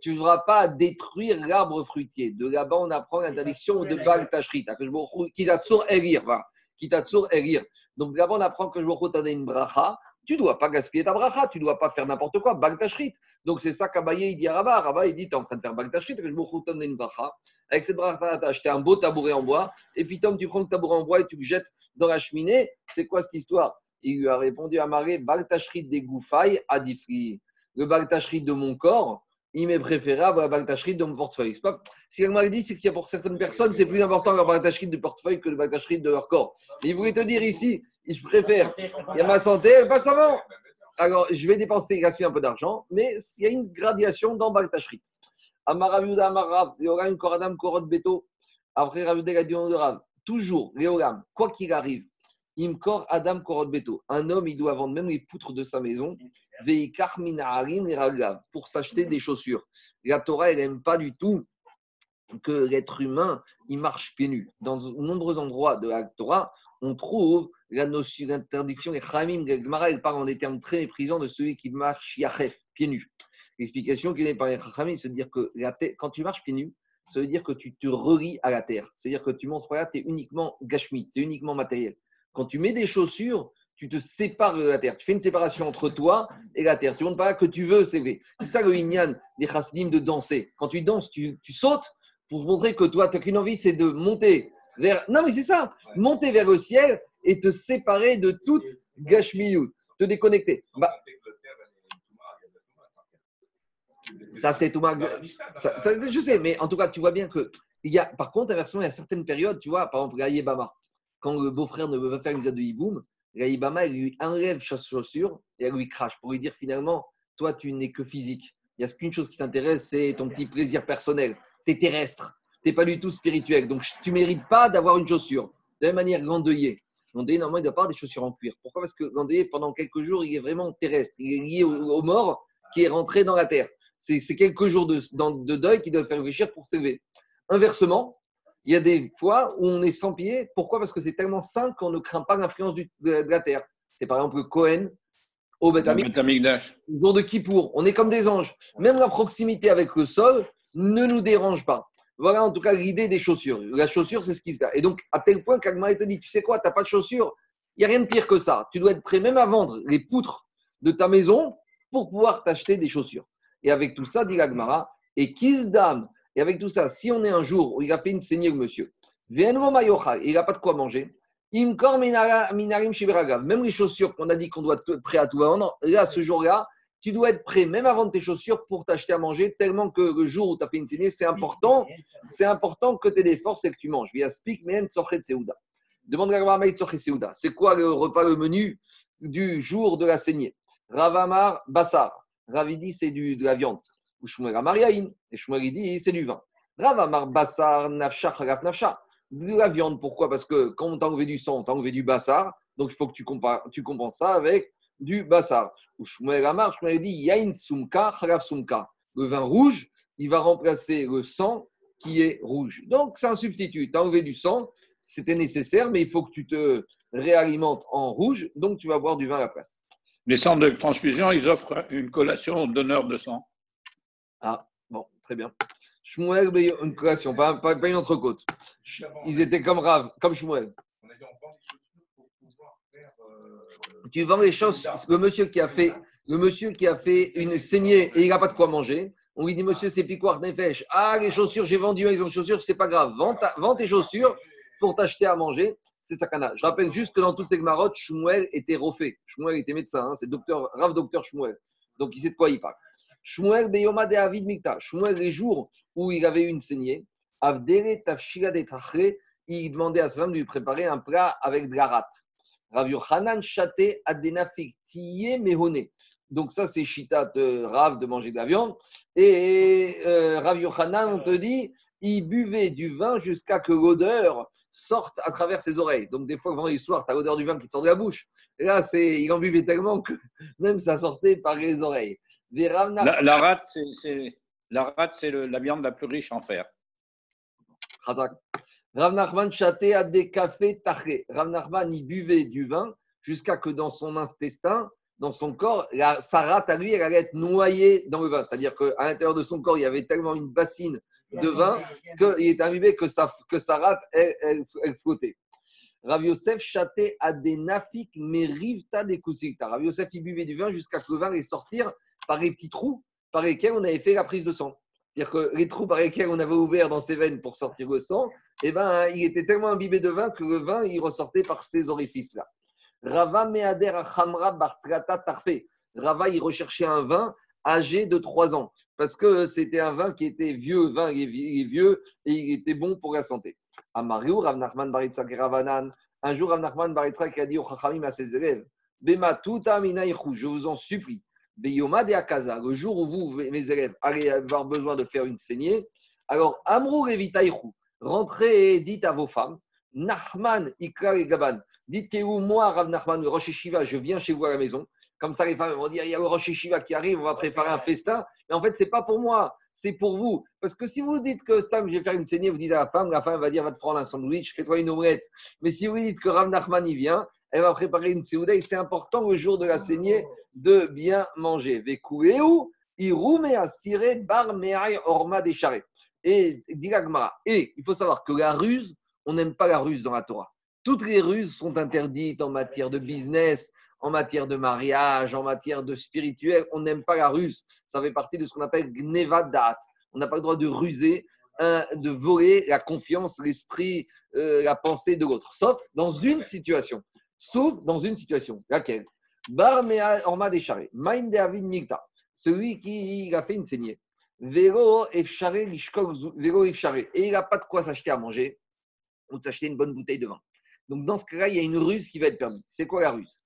[SPEAKER 1] tu ne devras pas détruire l'arbre fruitier. De là-bas, on apprend l'interdiction de Baal Tashrit. Qui t'a elir. Qui t'a elir. Donc là-bas, on apprend que je vous donner une bracha tu ne dois pas gaspiller ta bracha, tu ne dois pas faire n'importe quoi, bagtashrit. Donc c'est ça qu'Abaye il dit à Rabat. Rabat il dit Tu es en train de faire bagtashrit, que je me une bracha. Avec cette bracha, tu as acheté un beau tabouret en bois, et puis Tom, tu prends le tabouret en bois et tu le jettes dans la cheminée. C'est quoi cette histoire? Il lui a répondu à Maré Bagtashrit des goufailles à Difri. Le bagtashrit de mon corps, il m'est préférable à la bagtashrit de mon portefeuille. Pas... Si elle m'a dit, c'est qu'il y a pour certaines personnes, c'est plus important la bagtashrit de portefeuille que le bagtashrit de leur corps. il voulait te dire ici, je préfère. Il y a ma santé, pas savant. Alors, je vais dépenser, gaspiller un peu d'argent, mais il y a une gradation dans Baltashrit. Amaraviuda Amarav, Léoram Koradam Korot Beto. Après Raviuda Gadion de Rav. Toujours, Léoram, quoi qu'il arrive, Imkor Adam Korot Beto. Un homme, il doit vendre même les poutres de sa maison. Veikar Minaharim Pour s'acheter des chaussures. La Torah, elle n'aime pas du tout que l'être humain, il marche pieds nus. Dans de nombreux endroits de la Torah, on trouve la notion d'interdiction. Et Khamim, Gemara, elle parle en des termes très méprisants de celui qui marche yachef, pieds nus. L'explication qui est par les Khamim, c'est de dire que quand tu marches pieds nus, ça veut dire que tu te relis à la terre. C'est-à-dire que tu montres pas tu es uniquement gashmi, tu es uniquement matériel. Quand tu mets des chaussures, tu te sépares de la terre. Tu fais une séparation entre toi et la terre. Tu ne pas que tu veux c'est C'est ça le inyan des chassidim de danser. Quand tu danses, tu, tu sautes pour montrer que toi, tu n'as qu'une envie, c'est de monter non, mais c'est ça. Monter vers le ciel et te séparer de toute Gashmiyut. Te déconnecter. Bah, ça, c'est tout Je sais, mais en tout cas, tu vois bien que. Il y a, par contre, inversement, il y a certaines périodes, tu vois, par exemple, Gaïbama, quand le beau-frère ne veut pas faire une de hiboum, il lui enlève sa chaussure et elle lui crache pour lui dire finalement, toi, tu n'es que physique. Il n'y a qu'une chose qui t'intéresse, c'est ton petit plaisir personnel. Tu es terrestre tu n'es pas du tout spirituel. Donc, tu mérites pas d'avoir une chaussure. De la même manière, l'endeuillé. L'endeuillé, normalement, il doit pas avoir des chaussures en cuir. Pourquoi? Parce que l'endeuillé, pendant quelques jours, il est vraiment terrestre. Il est lié au, au mort qui est rentré dans la terre. C'est quelques jours de, de deuil qui doivent faire réfléchir pour s'élever. Inversement, il y a des fois où on est sans pied. Pourquoi? Parce que c'est tellement sain qu'on ne craint pas l'influence de, de la terre. C'est par exemple le Cohen au
[SPEAKER 2] Betamikdash.
[SPEAKER 1] le jour de Kippour. On est comme des anges. Même la proximité avec le sol ne nous dérange pas. Voilà en tout cas l'idée des chaussures. La chaussure, c'est ce qui se passe. Et donc, à tel point qu'Agma te dit, tu sais quoi, tu n'as pas de chaussures. Il n'y a rien de pire que ça. Tu dois être prêt même à vendre les poutres de ta maison pour pouvoir t'acheter des chaussures. Et avec tout ça, dit l'Agmara, et Kizdam, et avec tout ça, si on est un jour où il a fait une saignée, le monsieur, il n'a pas de quoi manger. Même les chaussures qu'on a dit qu'on doit être prêt à tout vendre, là, ce jour-là, tu dois être prêt, même avant tes chaussures, pour t'acheter à manger, tellement que le jour où tu as fait une saignée, c'est important, c'est important que tu aies des forces et que tu manges. Demande à. C'est quoi le repas, le menu du jour de la saignée? Ravamar Bassar. Ravidi, c'est de la viande. Ou Shmuel Amariaïn. Et Shmuel, il dit, c'est du vin. Ravamar Bassar Nafsha Chalaf Nafsha. De la viande, pourquoi? Parce que quand on t'a enlevé du sang, on t'a enlevé du bassar. Donc il faut que tu, compenses ça avec du bassar. Ou Shmuel Amar, Shmuel dit, Yain Sumka Chalaf Sumka. Le vin rouge, il va remplacer le sang qui est rouge. Donc c'est un substitut. Tu as enlevé du sang, c'était nécessaire, mais il faut que tu te réalimentes en rouge. Donc tu vas boire du vin à la place.
[SPEAKER 2] Les centres de transfusion, ils offrent une collation donneur de sang.
[SPEAKER 1] Ah, bon, très bien. Shmuel, mais une collation, pas, pas, pas une entrecôte. Ils étaient comme Rav, comme Shmuel.
[SPEAKER 3] On a dit on vend des chaussures pour pouvoir faire.
[SPEAKER 1] Tu vends les choses, le monsieur qui a fait, le monsieur qui a fait une saignée et il n'a pas de quoi manger, on lui dit Monsieur, c'est piquoir nefesh. Ah, les chaussures, j'ai vendu un exemple de chaussures, c'est pas grave. Vends, ta- vends tes chaussures pour t'acheter à manger, c'est sakana. Je rappelle juste que dans toutes ces marottes, Shmuel était refait. Shmuel était médecin, hein, c'est docteur, Rav docteur Shmuel. Donc il sait de quoi il parle. Shmuel Beyoma de Avid Mikta. Shmuel, les jours où il avait une saignée, Avdere Tafshila de il demandait à sa femme de lui préparer un plat avec de la rate. Rav Yochanan Chate Adenafik Tiye Mehone. Donc ça, c'est Chita de Rav de manger de la viande. Et euh, Rav Yochanan, on te dit, il buvait du vin jusqu'à que l'odeur sorte à travers ses oreilles. Donc des fois, vendredi soir, tu as l'odeur du vin qui te sort de la bouche. Et là, c'est, il en buvait tellement que même ça sortait par les oreilles. Des
[SPEAKER 2] La, la rate, c'est- la, rate, c'est le- la viande la plus riche en fer.
[SPEAKER 1] Rav Nachman chaté à des cafés taché. Rav Nachman, il buvait du vin jusqu'à que dans son intestin, dans son corps, la, sa rate à lui, elle allait être noyée dans le vin. C'est-à-dire qu'à l'intérieur de son corps, il y avait tellement une bassine de vin qu'il est arrivé que sa, que sa rate, elle, elle- elle flottait. Rav Yosef chaté à des nafik merivta des kusikta. Rav Yosef, il buvait du vin jusqu'à que le vin allait sortir par les petits trous par lesquels on avait fait la prise de sang. C'est-à-dire que les trous par lesquels on avait ouvert dans ses veines pour sortir le sang, eh ben, il était tellement imbibé de vin que le vin, il ressortait par ces orifices-là. Rava Meader Achamra Bartrata Tarfe. Rava, il recherchait un vin âgé de 3 ans. Parce que c'était un vin qui était vieux, vin est vieux et il était bon pour la santé. Amariou, Rav Nachman Baritzak Ravanan. Un jour, Rav Nachman Baritzak a dit au Chachamim à ses élèves Bema tuta je vous en supplie. De Akaza, le jour où vous, mes élèves, allez avoir besoin de faire une saignée, alors Amrou Revitaïchou, rentrez et dites à vos femmes Nachman Ikra et Gaban, dites que moi, Rav Nachman, le Rosh Shiva, je viens chez vous à la maison. Comme ça, les femmes vont dire il y a le Rosh Shiva qui arrive, on va préparer un festin. Mais en fait, ce n'est pas pour moi, c'est pour vous. Parce que si vous dites que Stam, je vais faire une saignée, vous dites à la femme, la femme va dire va te prendre un sandwich, fais-toi une omelette. Mais si vous dites que Rav Nachman y vient, elle va préparer une séouda et c'est important le jour de la saignée de bien manger. Bar orma décharé. Et et il faut savoir que la ruse, on n'aime pas la ruse dans la Torah. Toutes les ruses sont interdites en matière de business, en matière de mariage, en matière de spirituel. On n'aime pas la ruse. Ça fait partie de ce qu'on appelle gnevadat. On n'a pas le droit de ruser, hein, de voler la confiance, l'esprit, euh, la pensée de l'autre. Sauf dans une situation. Sauf dans une situation. Laquelle? Bar mea orma décharé. Maïn de avid migta. Celui qui a fait une saignée. Zou- vélo efcharé. Et il n'a pas de quoi s'acheter à manger ou de s'acheter une bonne bouteille de vin. Donc dans ce cas-là, il y a une ruse qui va être permise. C'est quoi la ruse?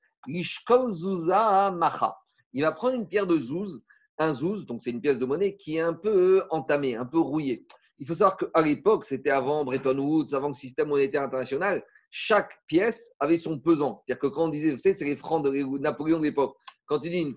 [SPEAKER 1] Il va prendre une pierre de zouz, un zouz, donc c'est une pièce de monnaie qui est un peu entamée, un peu rouillée. Il faut savoir qu'à l'époque, c'était avant Bretton Woods, avant le système monétaire international, chaque pièce avait son pesant. C'est-à-dire que quand on disait, vous savez, c'est les francs de Napoléon de l'époque. Quand tu dis une,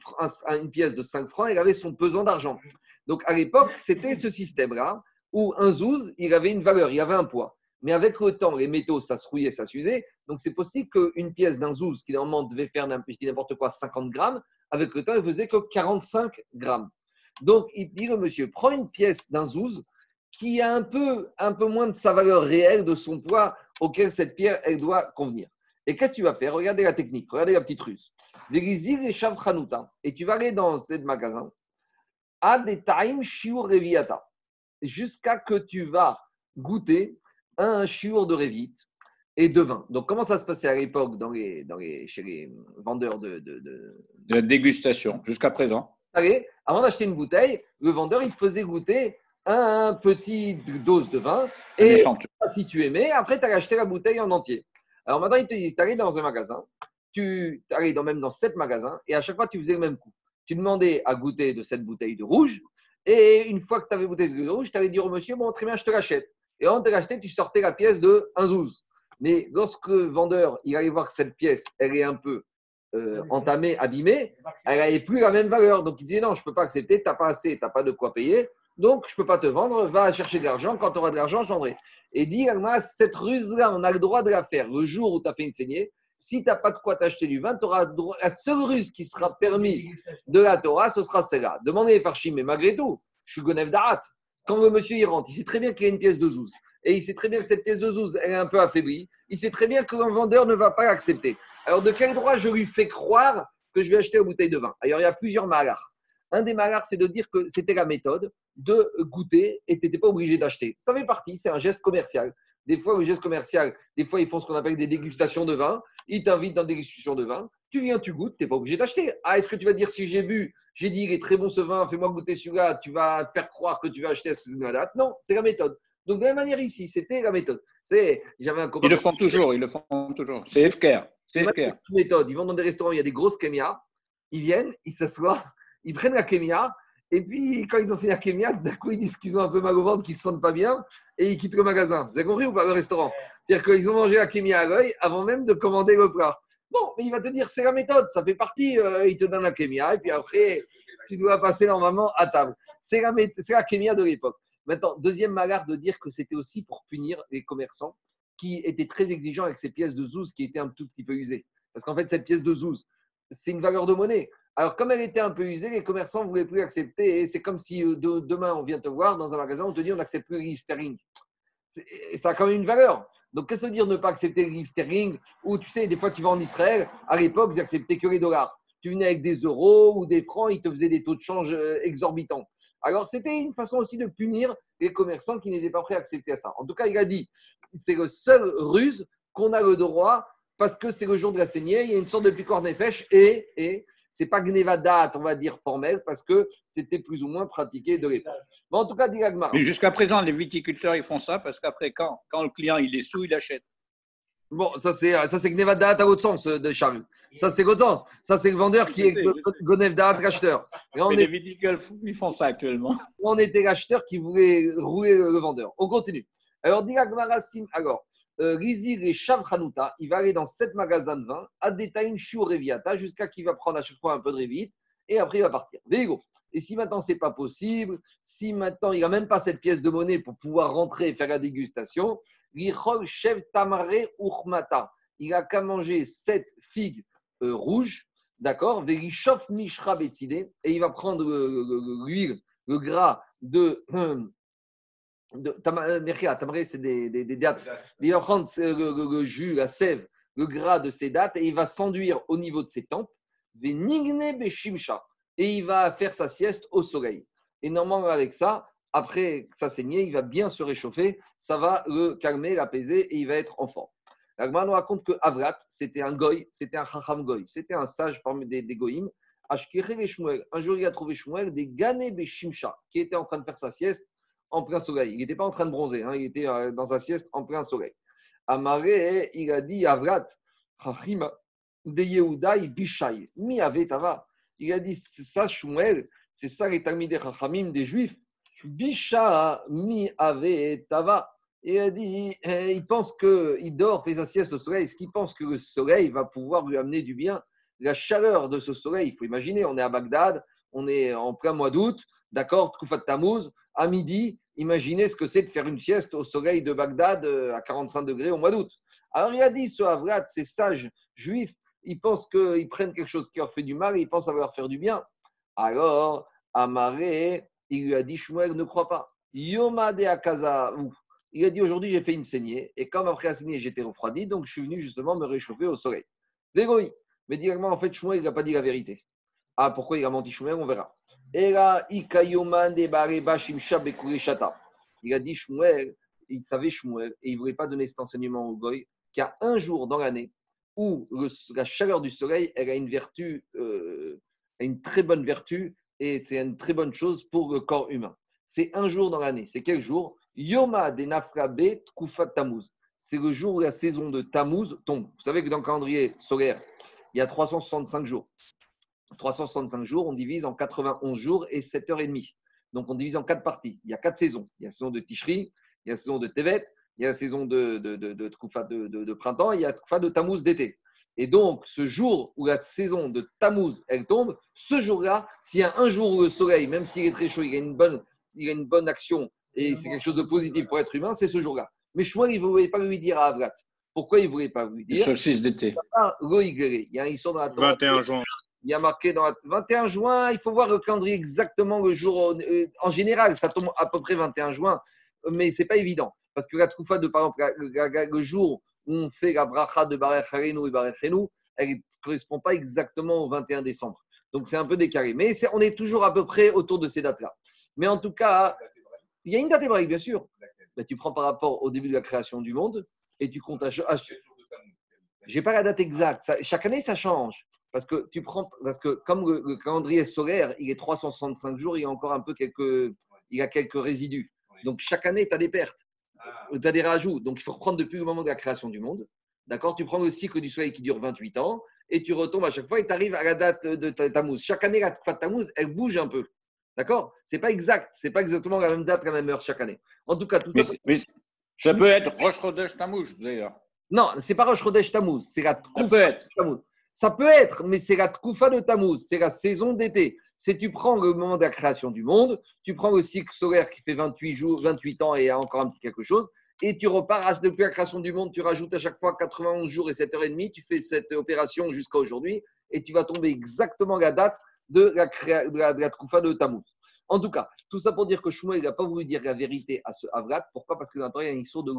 [SPEAKER 1] une, pièce de 5 francs, elle avait son pesant d'argent. Donc à l'époque, c'était ce système-là où un zouz, il avait une valeur, il avait un poids. Mais avec le temps, les métaux, ça se rouillait, ça s'usait. Donc c'est possible qu'une pièce d'un zouz qui normalement devait faire n'importe quoi 50 grammes, avec le temps, elle faisait que 45 grammes. Donc il dit le monsieur, prends une pièce d'un zouz qui a un peu, un peu moins de sa valeur réelle, de son poids auquel cette pierre, elle doit convenir. Et qu'est-ce que tu vas faire? Regardez la technique, regardez la petite ruse. et Et tu vas aller dans ce magasin, à des time shiur reviata, jusqu'à que tu vas goûter un shiur de revit et de vin. Donc, comment ça se passait à l'époque dans les, dans les, chez les vendeurs de, de, de...
[SPEAKER 2] de dégustation, jusqu'à présent
[SPEAKER 1] Allez, avant d'acheter une bouteille, le vendeur, il te faisait goûter un petit dose de vin et si tu aimais, après tu as acheté la bouteille en entier. Alors maintenant, il te dit, tu allais dans un magasin, tu allais dans, même dans sept magasins et à chaque fois, tu faisais le même coup. Tu demandais à goûter de cette bouteille de rouge et une fois que tu avais bouteille de rouge, tu allais dire au monsieur, bon, très bien, je te l'achète. Et avant de te l'acheter, tu sortais la pièce de un zouz. Mais lorsque le vendeur, il allait voir que cette pièce, elle est un peu euh, entamée, abîmée, elle n'avait plus la même valeur. Donc il disait, non, je ne peux pas accepter, tu n'as pas assez, tu n'as pas de quoi payer. Donc, je ne peux pas te vendre, va chercher de l'argent. Quand tu auras de l'argent, je vendrai. Et dit, cette ruse-là, on a le droit de la faire le jour où tu as fait une saignée. Si tu n'as pas de quoi t'acheter du vin, auras droit. La seule ruse qui sera permis de la Torah, ce sera celle-là. Demandez les Farchim, mais malgré tout, je suis Gonef d'Arat. Quand le monsieur y rentre, il sait très bien qu'il y a une pièce de zouz. Et il sait très bien que cette pièce de zouz, elle est un peu affaiblie. Il sait très bien que le vendeur ne va pas l'accepter. Alors, de quel droit je lui fais croire que je vais acheter une bouteille de vin? Alors, il y a plusieurs malars. Un des malars, c'est de dire que c'était la méthode de goûter et tu n'étais pas obligé d'acheter. Ça fait partie, c'est un geste commercial. Des fois, le geste commercial, des fois, ils font ce qu'on appelle des dégustations de vin. Ils t'invitent dans des dégustations de vin. Tu viens, tu goûtes, tu n'es pas obligé d'acheter. Ah, est-ce que tu vas dire si j'ai bu, j'ai dit il est très bon ce vin, fais-moi goûter celui-là, tu vas faire croire que tu vas acheter à ce date Non, c'est la méthode. Donc, de la même manière ici, c'était la méthode. C'est,
[SPEAKER 2] j'avais un Ils le font toujours, ils le font toujours. C'est FKR. C'est FKR.
[SPEAKER 1] méthode. Ils vont dans des restaurants, il y a des grosses kémias. Ils viennent, ils s'assoient, ils prennent la kémia, et puis, quand ils ont fait la kémia, d'un coup, ils disent qu'ils ont un peu mal au ventre, qu'ils ne se sentent pas bien, et ils quittent le magasin. Vous avez compris ou pas, le restaurant? C'est-à-dire qu'ils ont mangé la kémia à l'œil avant même de commander le plat. Bon, mais il va te dire, c'est la méthode, ça fait partie. Euh, il te donne la kémia, et puis après, tu dois passer normalement à table. C'est la, la kémia de l'époque. Maintenant, deuxième malheur de dire que c'était aussi pour punir les commerçants qui étaient très exigeants avec ces pièces de zouz qui étaient un tout petit peu usées. Parce qu'en fait, cette pièce de zouz, c'est une valeur de monnaie. Alors, comme elle était un peu usée, les commerçants ne voulaient plus l'accepter. Et c'est comme si euh, demain, on vient te voir dans un magasin, on te dit on n'accepte plus le sterling. Ça a quand même une valeur. Donc, qu'est-ce que dire ne pas accepter le sterling Ou tu sais, des fois, tu vas en Israël, à l'époque, ils acceptaient que les dollars. Tu venais avec des euros ou des francs, ils te faisaient des taux de change euh, exorbitants. Alors, c'était une façon aussi de punir les commerçants qui n'étaient pas prêts à accepter ça. En tout cas, il a dit c'est le seul ruse qu'on a le droit parce que c'est le jour de la saignée, il y a une sorte de nefesh et, et c'est pas Gnevadat, on va dire formel, parce que c'était plus ou moins pratiqué de l'époque. Mais en tout cas, Dilagmar.
[SPEAKER 2] Mais jusqu'à présent, les viticulteurs, ils font ça parce qu'après, quand, quand le client il est sous, il achète.
[SPEAKER 1] Bon, ça c'est ça c'est Gnevadat à l'autre sens euh, de Charles. Ça c'est l'autre sens. Ça c'est le vendeur qui est Gonevdat l'acheteur.
[SPEAKER 2] Les viticulteurs, ils font ça actuellement.
[SPEAKER 1] On était l'acheteur qui voulait rouler le vendeur. On continue. Alors, Dilagmar alors, Rizir et Shav il va aller dans sept magasins de vin, à Chou Reviata, jusqu'à qu'il va prendre à chaque fois un peu de Revit, et après il va partir. Et si maintenant c'est pas possible, si maintenant il n'a même pas cette pièce de monnaie pour pouvoir rentrer et faire la dégustation, Chev Tamare Urmata. Il a qu'à manger sept figues euh, rouges, d'accord? Mishra et il va prendre l'huile, le, gras de. Euh, tamré, c'est des, des, dates. Il va prendre le, jus, la sève, le gras de ces dates et il va s'enduire au niveau de ses tempes. Et il va faire sa sieste au soleil. Et normalement, avec ça, après sa saignée, il va bien se réchauffer, ça va le calmer, l'apaiser et il va être en forme. nous raconte que Avrat, c'était un goy, c'était un chacham goy, c'était un sage parmi des, des goyim. Un jour, il a trouvé Shmuel des Gané Beshimcha, qui était en train de faire sa sieste en plein soleil. Il n'était pas en train de bronzer, hein, il était euh, dans sa sieste en plein soleil. Amaré, il a dit Avrat, Chachima, de Yehuda, Bishai, mi tava. Il a dit c'est ça, Shmuel, c'est ça les Talmidei Chachamim des Juifs. Bisha mi ave tava. Il a dit, euh, il pense qu'il dort, fait sa sieste au soleil. Est-ce qu'il pense que le soleil va pouvoir lui amener du bien? La chaleur de ce soleil, il faut imaginer, on est à Bagdad, on est en plein mois d'août, d'accord, Koufat Tamouz, à midi, imaginez ce que c'est de faire une sieste au soleil de Bagdad euh, à 45 degrés au mois d'août. Alors il a dit, ce Havrat, ces sages juifs, ils pensent qu'ils prennent quelque chose qui leur fait du mal et ils pensent à leur faire du bien. Alors, Amaré, il lui a dit, Shmuel, ne crois pas. Yoma de il a dit aujourd'hui j'ai fait une saignée et comme après la saignée j'étais refroidi donc je suis venu justement me réchauffer au soleil. L'égoï. Mais directement en fait Shmuel il n'a pas dit la vérité. Ah pourquoi il a menti Shmuel on verra. Il a dit Shmuel, il savait Shmuel et il ne voulait pas donner cet enseignement au goy qu'il y a un jour dans l'année où la chaleur du soleil a une vertu, euh, une très bonne vertu et c'est une très bonne chose pour le corps humain. C'est un jour dans l'année. C'est quel jour? Yoma de Nafrabe Kufat Tammuz. C'est le jour où la saison de Tammuz tombe. Vous savez que dans le calendrier solaire, il y a 365 jours. 365 jours, on divise en 91 jours et 7 heures et demie. Donc on divise en quatre parties. Il y a quatre saisons. Il y a la saison de Tishri, il y a la saison de Tevet, il y a la saison de, de, de, de, printemps, et il y a la Tkufa de Tammuz d'été. Et donc, ce jour où la saison de Tammuz, elle tombe, ce jour-là, s'il y a un jour où le soleil, même s'il est très chaud, il a une bonne, il a une bonne action et c'est quelque chose de positif pour être humain, c'est ce jour-là. Mais Shmuel, il ne voulait pas lui dire à Avrat. Pourquoi il ne voulait pas lui dire
[SPEAKER 2] Solstice d'été.
[SPEAKER 1] Il y a un dans la
[SPEAKER 3] 21 juin.
[SPEAKER 1] Il y a marqué dans la 21 juin, il faut voir le calendrier exactement le jour. Euh, en général, ça tombe à peu près 21 juin, mais ce n'est pas évident. Parce que la Troufa, de, par exemple, le jour où on fait la bracha de Barech Harenu et Barech elle ne correspond pas exactement au 21 décembre. Donc c'est un peu décalé. Mais on est toujours à peu près autour de ces dates-là. Mais en tout cas, il y a une date hébraïque, bien sûr. Ben, tu prends par rapport au début de la création du monde et tu comptes à. Je n'ai pas la date exacte. chaque année, ça change. Parce que tu prends, parce que comme le, calendrier solaire, il est 365 jours, il y a encore un peu quelques, il y a quelques résidus. Donc chaque année, tu as des pertes,
[SPEAKER 3] Ah,
[SPEAKER 1] tu as des rajouts. Donc il faut reprendre depuis le moment de la création du monde. D'accord? Tu prends le cycle du soleil qui dure 28 ans et tu retombes à chaque fois et tu arrives à la date de ta Tammuz. Chaque année, la date de Tammuz, elle bouge un peu. D'accord? C'est pas exact. C'est pas exactement la même date, la même heure chaque année. En tout cas, tout ça.
[SPEAKER 2] Mais, ça peut être Rosh Chodesh Tammuz, d'ailleurs.
[SPEAKER 1] Non, c'est pas Rosh Chodesh Tammuz. C'est la de Tammuz. Ça peut être, mais c'est la Tkoufa de Tammuz. C'est la saison d'été. C'est tu prends le moment de la création du monde, tu prends le cycle solaire qui fait 28 jours, 28 ans et encore un petit quelque chose, et tu repars depuis la création du monde, tu rajoutes à chaque fois 91 jours et 7h30, tu fais cette opération jusqu'à aujourd'hui, et tu vas tomber exactement la date de la, de la, Tkoufa de Tammuz. En tout cas, tout ça pour dire que Shmuel n'a pas voulu dire la vérité à ce Havrat. Pourquoi? Parce que dans le temps, il y a une histoire de.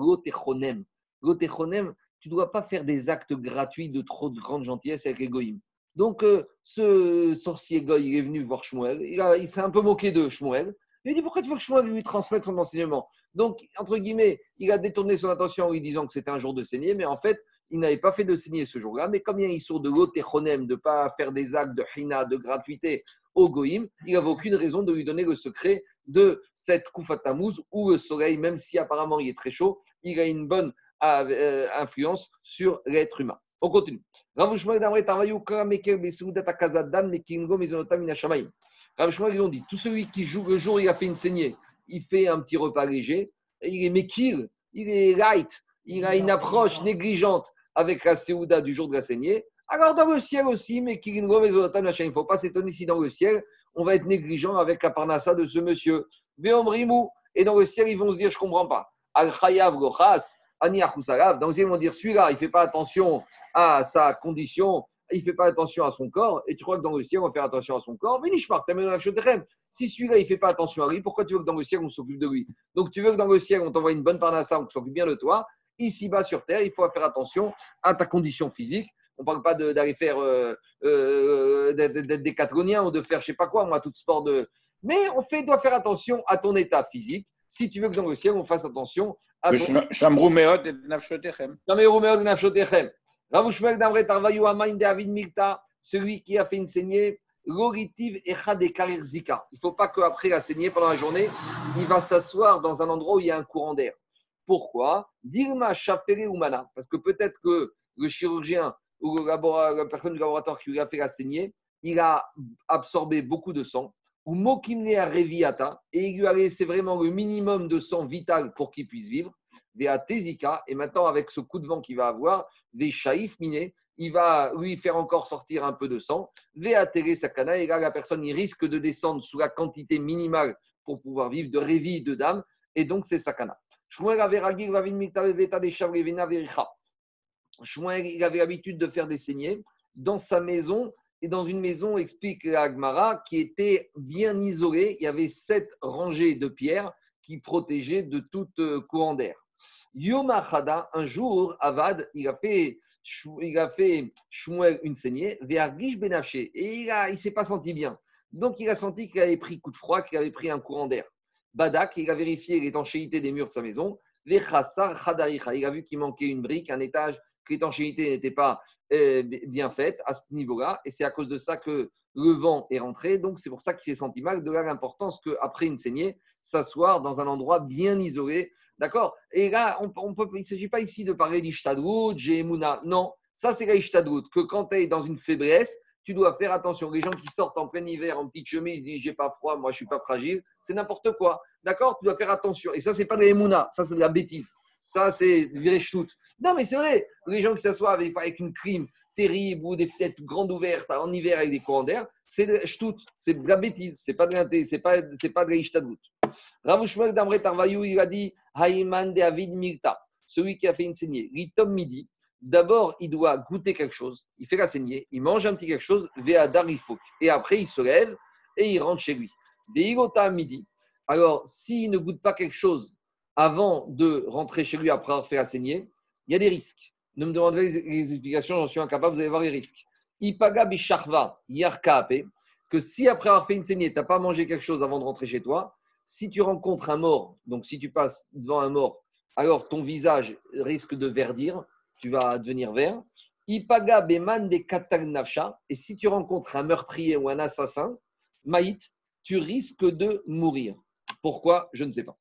[SPEAKER 1] L'otechonem, tu ne dois pas faire des actes gratuits de trop de grande gentillesse avec les. Donc, euh, ce sorcier goy, est venu voir Shmuel. Il, s'est un peu moqué de Shmuel. Il a dit Pourquoi tu veux que Shmuel lui transmette son enseignement? Donc, entre guillemets, il a détourné son attention en lui disant que c'était un jour de saignée, mais en fait, il n'avait pas fait de saignée ce jour-là. Mais comme il y a une histoire de ne pas faire des actes de hina, de gratuité au goïm, il n'avait aucune raison de lui donner le secret de cette Koufat Tammuz où le soleil, même si apparemment il est très chaud, il a une bonne influence sur l'être humain. On continue. Rav Shmuel d'Amre Tarvayu Kara Meker Besoudat Akazadan Mekingo Mizonotam Minashamayim. Rav Shmuel, ils ont dit tout celui qui joue le jour il a fait une saignée, il fait un petit repas léger, il est Mekir, il est light, il a une approche négligente avec la Séouda du jour de la saignée. Alors dans le ciel aussi. Il ne faut pas s'étonner si dans le ciel, on va être négligent avec la parnassa de ce monsieur. Et dans le ciel, ils vont se dire, je ne comprends pas. Al Chayav Gochas, Ani ciel, ils vont dire, celui-là, il ne fait pas attention à sa condition, il ne fait pas attention à son corps. Et tu crois que dans le ciel, on va faire attention à son corps? Si celui-là, il ne fait pas attention à lui, pourquoi tu veux que dans le ciel, on s'occupe de lui? Donc tu veux que dans le ciel, on t'envoie une bonne parnassa, on s'occupe bien de toi. Ici-bas sur terre, il faut faire attention à ta condition physique. On ne parle pas d'aller faire euh, euh, d'être décathlonien ou de faire je sais pas quoi, moi, tout sport de. Mais on fait, doit faire attention à ton état physique. Si tu veux que dans le ciel, on fasse attention à ton celui qui a fait une saignée, zika. Il ne faut pas qu'après la saignée, pendant la journée, il va s'asseoir dans un endroit où il y a un courant d'air. Pourquoi? Dirma umana. Parce que peut-être que le chirurgien ou la personne du laboratoire qui lui a fait la saignée, il a absorbé beaucoup de sang. Ou mokimne a reviata. Et il lui vraiment le minimum de sang vital pour qu'il puisse vivre. Tezika, et maintenant avec ce coup de vent qu'il va avoir, des chaïfs minés, il va lui faire encore sortir un peu de sang. Vea Tere Sakana, et là la personne il risque de descendre sous la quantité minimale pour pouvoir vivre de révi de dame, et donc c'est Sakana. Des. Shmuel, il avait l'habitude de faire des saignées dans sa maison et dans une maison, explique l'Agmara, qui était bien isolée. Il y avait sept rangées de pierres qui protégeaient de tout euh, courant d'air. Yom Achada, un jour, Avad, il a fait, il a fait Shmuel une saignée, Ve'argish Benafché, et il ne s'est pas senti bien. Donc il a senti qu'il avait pris coup de froid, qu'il avait pris un courant d'air. Badak, il a vérifié l'étanchéité des murs de sa maison. Il a vu qu'il manquait une brique, un étage, que l'étanchéité n'était pas euh, bien faite à ce niveau-là. Et c'est à cause de ça que le vent est rentré. Donc c'est pour ça qu'il s'est senti mal. De là l'importance qu'après une saignée, s'asseoir dans un endroit bien isolé. D'accord? Et là, on, il ne s'agit pas ici de parler d'Ishtadrout, Jehemuna. Non, ça c'est la Ishtadrout. Que quand tu es dans une faiblesse, tu dois faire attention. Les gens qui sortent en plein hiver en petite chemise, disent j'ai pas froid, moi je suis pas fragile, c'est n'importe quoi. D'accord? Tu dois faire attention. Et ça, c'est pas de l'Emouna, ça c'est de la bêtise. Ça, c'est virer shoot. Non, mais c'est vrai. Les gens qui s'assoient avec, une crime terrible ou des fenêtres grandes ouvertes en hiver avec des courants d'air, c'est de shtout, c'est de la bêtise, c'est pas de c'est pas, pas de la ishtadut. Rav Shmuel d'Amret Tarvayou, il a dit Haïman de Avid Milta, celui qui a fait une saignée, Ritom midi. D'abord, il doit goûter quelque chose. Il fait la saignée, il mange un petit quelque chose, Veadar. Et après, il se lève et il rentre chez lui. Des Igota à midi. Alors, s'il ne goûte pas quelque chose avant de rentrer chez lui après avoir fait la saignée, il y a des risques. Ne me demandez pas les, explications, j'en suis incapable, vous allez voir les risques. Ipaga bisharva yarkaape, que si après avoir fait une saignée, tu n'as pas mangé quelque chose avant de rentrer chez toi, si tu rencontres un mort, donc si tu passes devant un mort, alors ton visage risque de verdir, tu vas devenir vert. Ipaga beman de katagnafsha, et si tu rencontres un meurtrier ou un assassin, maït, tu risques de mourir. Pourquoi? Je ne sais pas.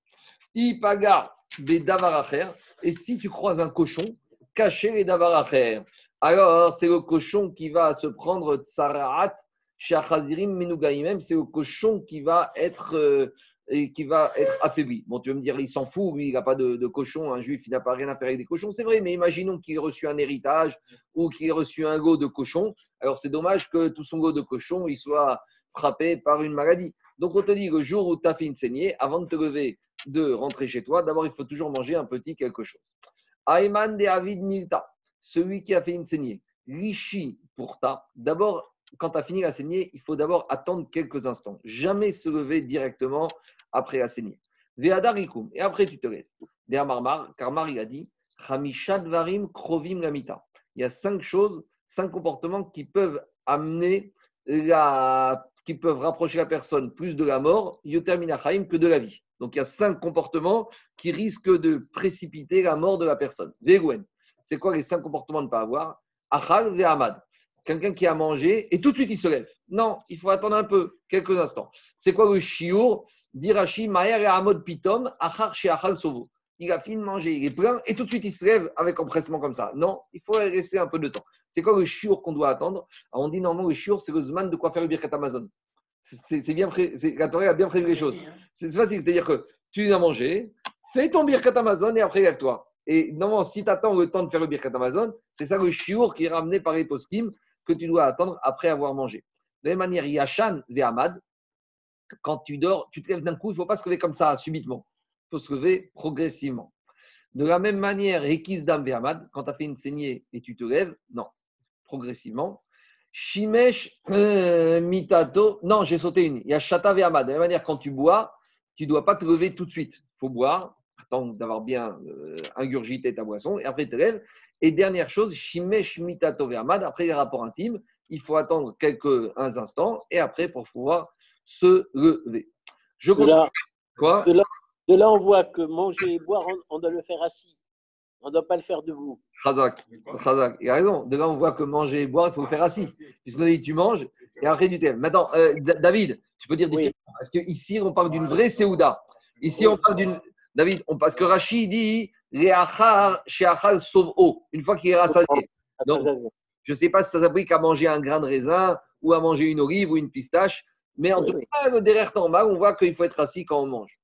[SPEAKER 1] Ipaga des davaracher, et si tu croises un cochon, cacher les davaracher. Alors, c'est le cochon qui va se prendre tsaraat, shachazirim menugaimem, c'est le cochon qui va être. euh, et qui va être affaibli. Bon, tu vas me dire, il s'en fout, il n'a pas de, de cochon, un juif, il n'a pas rien à faire avec des cochons. C'est vrai, mais imaginons qu'il ait reçu un héritage ou qu'il ait reçu un go de cochon. Alors, c'est dommage que tout son go de cochon, il soit frappé par une maladie. Donc, on te dit, le jour où tu as fait une saignée, avant de te lever, de rentrer chez toi, d'abord, il faut toujours manger un petit quelque chose. Ayman de Avid Milta, celui qui a fait une saignée. Rishi pour ta. D'abord, quand tu as fini la saignée, il faut d'abord attendre quelques instants. Jamais se lever directement après la saignée. Ve'adarikum. Et après, tu te lèves. Ve'a Marmar, car Mar, il a dit varim krovim lamita. Il y a cinq choses, cinq comportements qui peuvent amener la, qui peuvent rapprocher la personne plus de la mort, yotermina chaim, que de la vie. Donc il y a cinq comportements qui risquent de précipiter la mort de la personne. Veguen. C'est quoi les cinq comportements de ne pas avoir? Achal ve'amad. Quelqu'un qui a mangé et tout de suite il se lève. Non, il faut attendre un peu, quelques instants. C'est quoi le shiur? Dirachi Maher et Pitom, Achar chez Achal Sovo. Il a fini de manger, il est plein et tout de suite il se lève avec empressement comme ça. Non, il faut laisser un peu de temps. C'est quoi le shiur qu'on doit attendre? On dit normalement le shiur, c'est le zman de quoi faire le birkat Amazon. C'est bien La Torah a bien prévu les choses. C'est facile, c'est-à-dire que tu as mangé, fais ton birkat Amazon et après lève-toi. Et normalement, si tu attends le temps de faire le birkat Amazon, c'est ça le shiur qui est ramené par les poskim que tu dois attendre après avoir mangé. De la même manière, Yachan Ve'amad, quand tu dors, tu te lèves d'un coup, il ne faut pas se lever comme ça subitement. Il faut se lever progressivement. De la même manière, Rekis Dam Ve'amad, quand tu as fait une saignée et tu te lèves, non, progressivement. Shimesh euh, Mitato, non, j'ai sauté une. Il y a Shata. De la même manière, quand tu bois, tu ne dois pas te lever tout de suite. Il faut boire, attendre d'avoir bien euh, ingurgité ta boisson, et après tu te lèves. Et dernière chose, Shimesh Mitato Ve'amad, après les rapports intimes, il faut attendre quelques un instants, et après pour pouvoir se lever. Je
[SPEAKER 4] De là,
[SPEAKER 1] Quoi?
[SPEAKER 4] de là, on voit que manger et boire, on, on doit le faire assis. On ne doit pas le faire debout.
[SPEAKER 1] Khazak, Khazak, il a raison. De là, on voit que manger et boire, il faut le faire assis. Puisqu'on dit tu manges et après tu t'aimes. Maintenant, euh, David, tu peux dire
[SPEAKER 4] Oui.
[SPEAKER 1] Parce qu'ici, on parle d'une vraie Séouda. Ici, on parle d'une. David, on... parce que Rachid dit Réachar, Sheachal, sauve eau. Une fois qu'il est rassasié. Non. Je ne sais pas si ça s'applique à manger un grain de raisin ou à manger une olive ou une pistache. Mais en
[SPEAKER 4] Oui,
[SPEAKER 1] tout
[SPEAKER 4] oui.
[SPEAKER 1] cas, le derrière normal, on voit qu'il faut être assis quand on mange.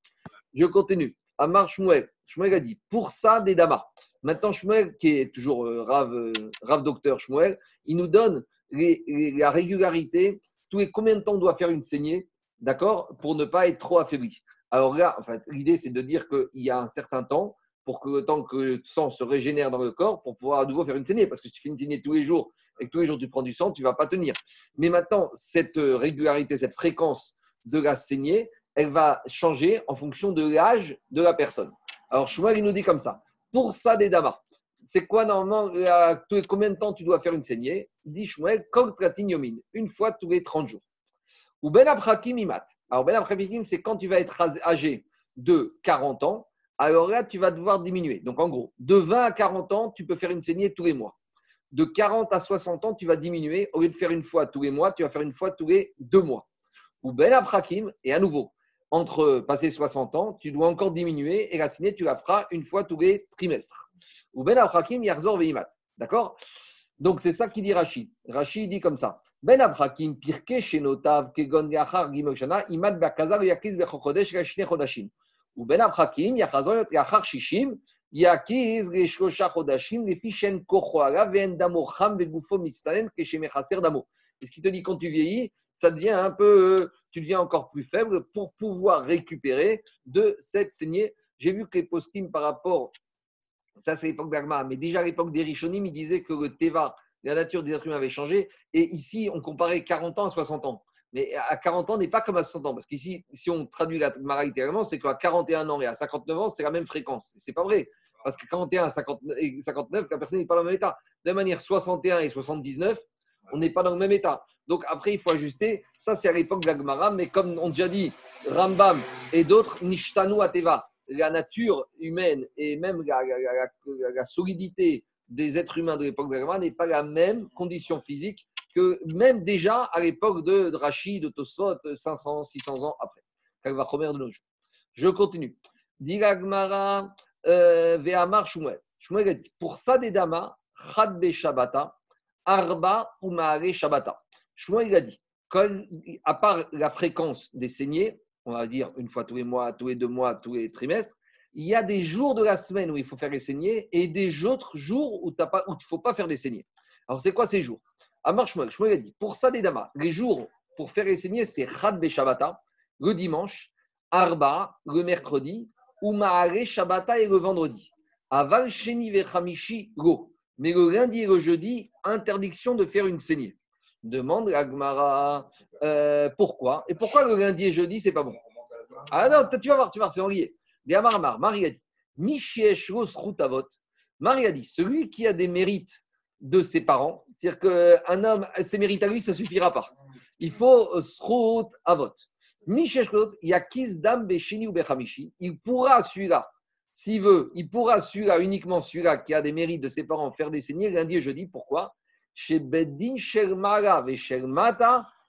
[SPEAKER 1] Je continue. Amar Shmuel. Shmuel a dit pour ça des damas. Maintenant, Shmuel, qui est toujours euh, Rav, euh, Rav docteur Shmuel, il nous donne la régularité, tous les combien de temps on doit faire une saignée, d'accord, pour ne pas être trop affaibli. Alors là, en l'idée, c'est de dire qu'il y a un certain temps pour que le que le sang se régénère dans le corps pour pouvoir à nouveau faire une saignée. Parce que si tu fais une saignée tous les jours et que tous les jours tu prends du sang, tu ne vas pas tenir. Mais maintenant, cette euh, régularité, cette fréquence de la saignée, elle va changer en fonction de l'âge de la personne. Alors, Shmuel, il nous dit comme ça. Pour ça, des damas, c'est quoi normalement, combien de temps tu dois faire une saignée? Dit Shmuel, une fois tous les 30 jours. Ou ben aprakim imat. Alors, ben aprakim, c'est quand tu vas être âgé de 40 ans, alors là, tu vas devoir diminuer. Donc, en gros, de 20 à 40 ans, tu peux faire une saignée tous les mois. De 40 à 60 ans, tu vas diminuer. Au lieu de faire une fois tous les mois, tu vas faire une fois tous les deux mois. Ou ben aprakim, et à nouveau, entre passer 60 ans, tu dois encore diminuer et la ciné, tu la feras une fois tous les trimestres. Ou ben Abrakim Yarzor Veimat. D'accord? Donc c'est ça qu'il dit Rachid. Rachid dit comme ça. Ben Abrakim Pirke Shenotav Kegon Yachar Gimokshana Imad Bakazar Yakiz Bechokodesh Rashine Chodashim. Ou ben Abrakim Yachazor Yachar Shishim Yakiz Geshkosha Chodashim Lefishen Kochoala Ven Damo Cham Begufo Mistanen Damo. Parce qu'il te dit, quand tu vieillis, ça devient un peu, tu deviens encore plus faible pour pouvoir récupérer de cette saignée. J'ai vu que les post par rapport, ça c'est l'époque d'Arma, mais déjà à l'époque des Rishonim, ils disaient que le Teva, la nature des êtres humains avait changé. Et ici, on comparait 40 ans à 60 ans. Mais à 40 ans n'est pas comme à 60 ans. Parce qu'ici, si on traduit la Mara littéralement, c'est qu'à 41 ans et à 59 ans, c'est la même fréquence. C'est pas vrai. Parce qu'à 41 et 59, la personne n'est pas dans le même état. De la manière, 61 et 79, on n'est pas dans le même état. Donc après, il faut ajuster. Ça, c'est à l'époque Gemara. Mais comme on déjà dit, Rambam et d'autres, Nishtanu Ateva, la nature humaine et même la, solidité des êtres humains de l'époque Gemara n'est pas la même condition physique que même déjà à l'époque de, de Rachid, de Tosfot, 500, 600 ans après. De nos jours. Je continue. Ve'amar Shmuel. Shmuel a dit Pour ça des damas, Chad be Shabbata, Arba ou Maare Shabbata. Shmuel il a dit à part la fréquence des saignées, on va dire une fois tous les mois, tous les deux mois, tous les trimestres, il y a des jours de la semaine où il faut faire les saignées et des autres jours où, pas- il ne faut pas faire des saignées. Alors, c'est quoi ces jours? Amar Shmuel, Shmuel a dit, pour ça des damas, les jours pour faire les saignées, c'est Chad be Shabbata, le dimanche, Arba, le mercredi, ou Maare Shabbata et le vendredi. Aval Sheni Vechamishi, go. Mais le lundi et le jeudi, interdiction de faire une saignée. Demande la Gemara, euh, pourquoi? Et pourquoi le lundi et jeudi, c'est pas bon? Ah non, tu vas voir, tu vas voir, c'est en lié. Des Amar Marie a dit. Marie a dit, celui qui a des mérites de ses parents, c'est-à-dire qu'un homme, ses mérites à lui, ça ne suffira pas. Il faut euh, Srout Avot. Il pourra, celui-là, s'il veut, il pourra, celui-là, uniquement celui-là qui a des mérites de ses parents, faire des saignées lundi et jeudi. Pourquoi? Chez Beddin Shermara et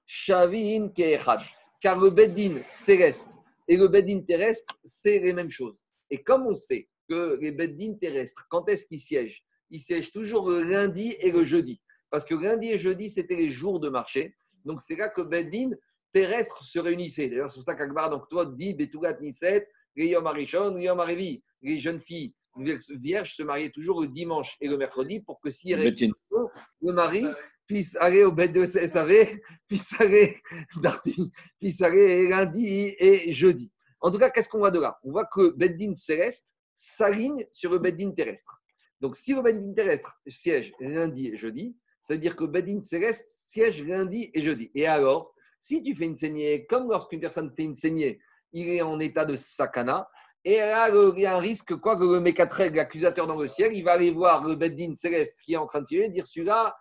[SPEAKER 1] Shavin Keechad. Car le Beddin céleste et le Beddin terrestre, c'est les mêmes choses. Et comme on sait que les Beddin terrestres, quand est-ce qu'ils siègent? Ils siègent toujours le lundi et le jeudi. Parce que lundi et jeudi, c'était les jours de marché. Donc c'est là que Beddin terrestre se réunissait. D'ailleurs, c'est pour ça qu'Akbar, donc toi, dit Betugat Niset, les Yom Arishon, les Yom Arevi. Les jeunes filles vierges se mariaient toujours le dimanche et le mercredi pour que s'il restait le mari puisse aller au bête de SAV, puisse aller puisse aller lundi et jeudi. En tout cas, qu'est-ce qu'on voit de là? On voit que le Beddin céleste s'aligne sur le Beddin terrestre. Donc, si le Beddin terrestre siège lundi et jeudi, ça veut dire que le Beddin céleste siège lundi et jeudi. Et alors, si tu fais une saignée, comme lorsqu'une personne fait une saignée, il est en état de sakana, et là, le- il y a un risque, quoi, que le Mekatreg, l'accusateur dans le ciel, il va aller voir le Beddin céleste qui est en train de tirer, dire celui-là,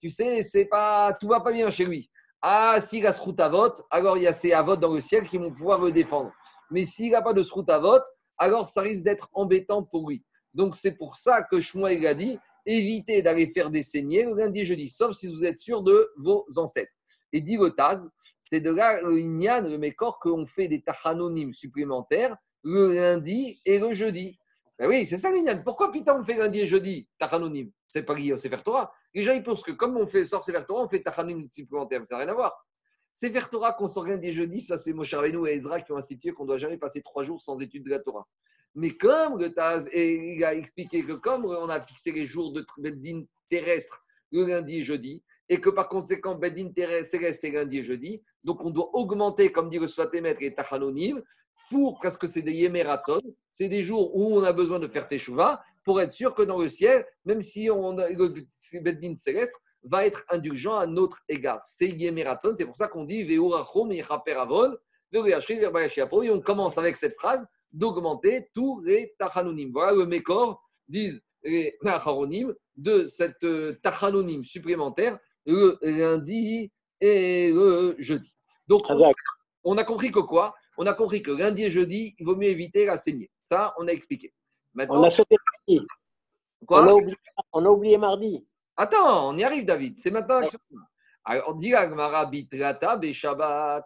[SPEAKER 1] tu sais, c'est pas, tout va pas bien chez lui. Ah, s'il a ce route à vote, alors il y a ces avotes dans le ciel qui vont pouvoir le défendre. Mais s'il n'a pas de ce route à vote, alors ça risque d'être embêtant pour lui. Donc c'est pour ça que Shmuel a dit évitez d'aller faire des saignées le lundi et jeudi, sauf si vous êtes sûr de vos ancêtres. Et dit le c'est de là le le Mécor, qu'on fait des tachanonymes supplémentaires le lundi et le jeudi. Ben oui, c'est ça l'Inyan. Pourquoi putain on fait lundi et jeudi tachanonyme? C'est pas lié au Sefer Torah. Les gens ils pensent que comme on fait sort Sefer Torah, on fait tachanonyme supplémentaire. Ça n'a rien à voir. Sefer Torah qu'on sort lundi et jeudi, ça c'est Moshe Rabbeinu et Ezra qui ont institué qu'on ne doit jamais passer trois jours sans étude de la Torah. Mais comme le il a expliqué que comme on a fixé les jours de Beddin terrestre le lundi et jeudi, et que par conséquent, terrestre céleste est lundi et jeudi, donc on doit augmenter, comme dit le Svatémètre et Tachanonim, pour, parce que c'est des Yemeratson, c'est des jours où on a besoin de faire Teshuvah, pour être sûr que dans le ciel, même si on a, le Beddin céleste va être indulgent à notre égard. C'est Yemeratson, c'est pour ça qu'on dit Veurachom Yechaperavon, et on commence avec cette phrase d'augmenter tous les Tachanonim. Voilà le Mécor, disent les Tachanonim, de cette euh, Tachanonim supplémentaire le lundi et le jeudi. Donc, on a compris que quoi? On a compris que lundi et jeudi, il vaut mieux éviter la saignée. Ça, on a expliqué.
[SPEAKER 4] Maintenant, on a sauté mardi.
[SPEAKER 1] Quoi?
[SPEAKER 4] On, a oublié, on a oublié mardi.
[SPEAKER 1] Attends, on y arrive, David. C'est maintenant. Alors, on dit Agmara bitrata Shabbat.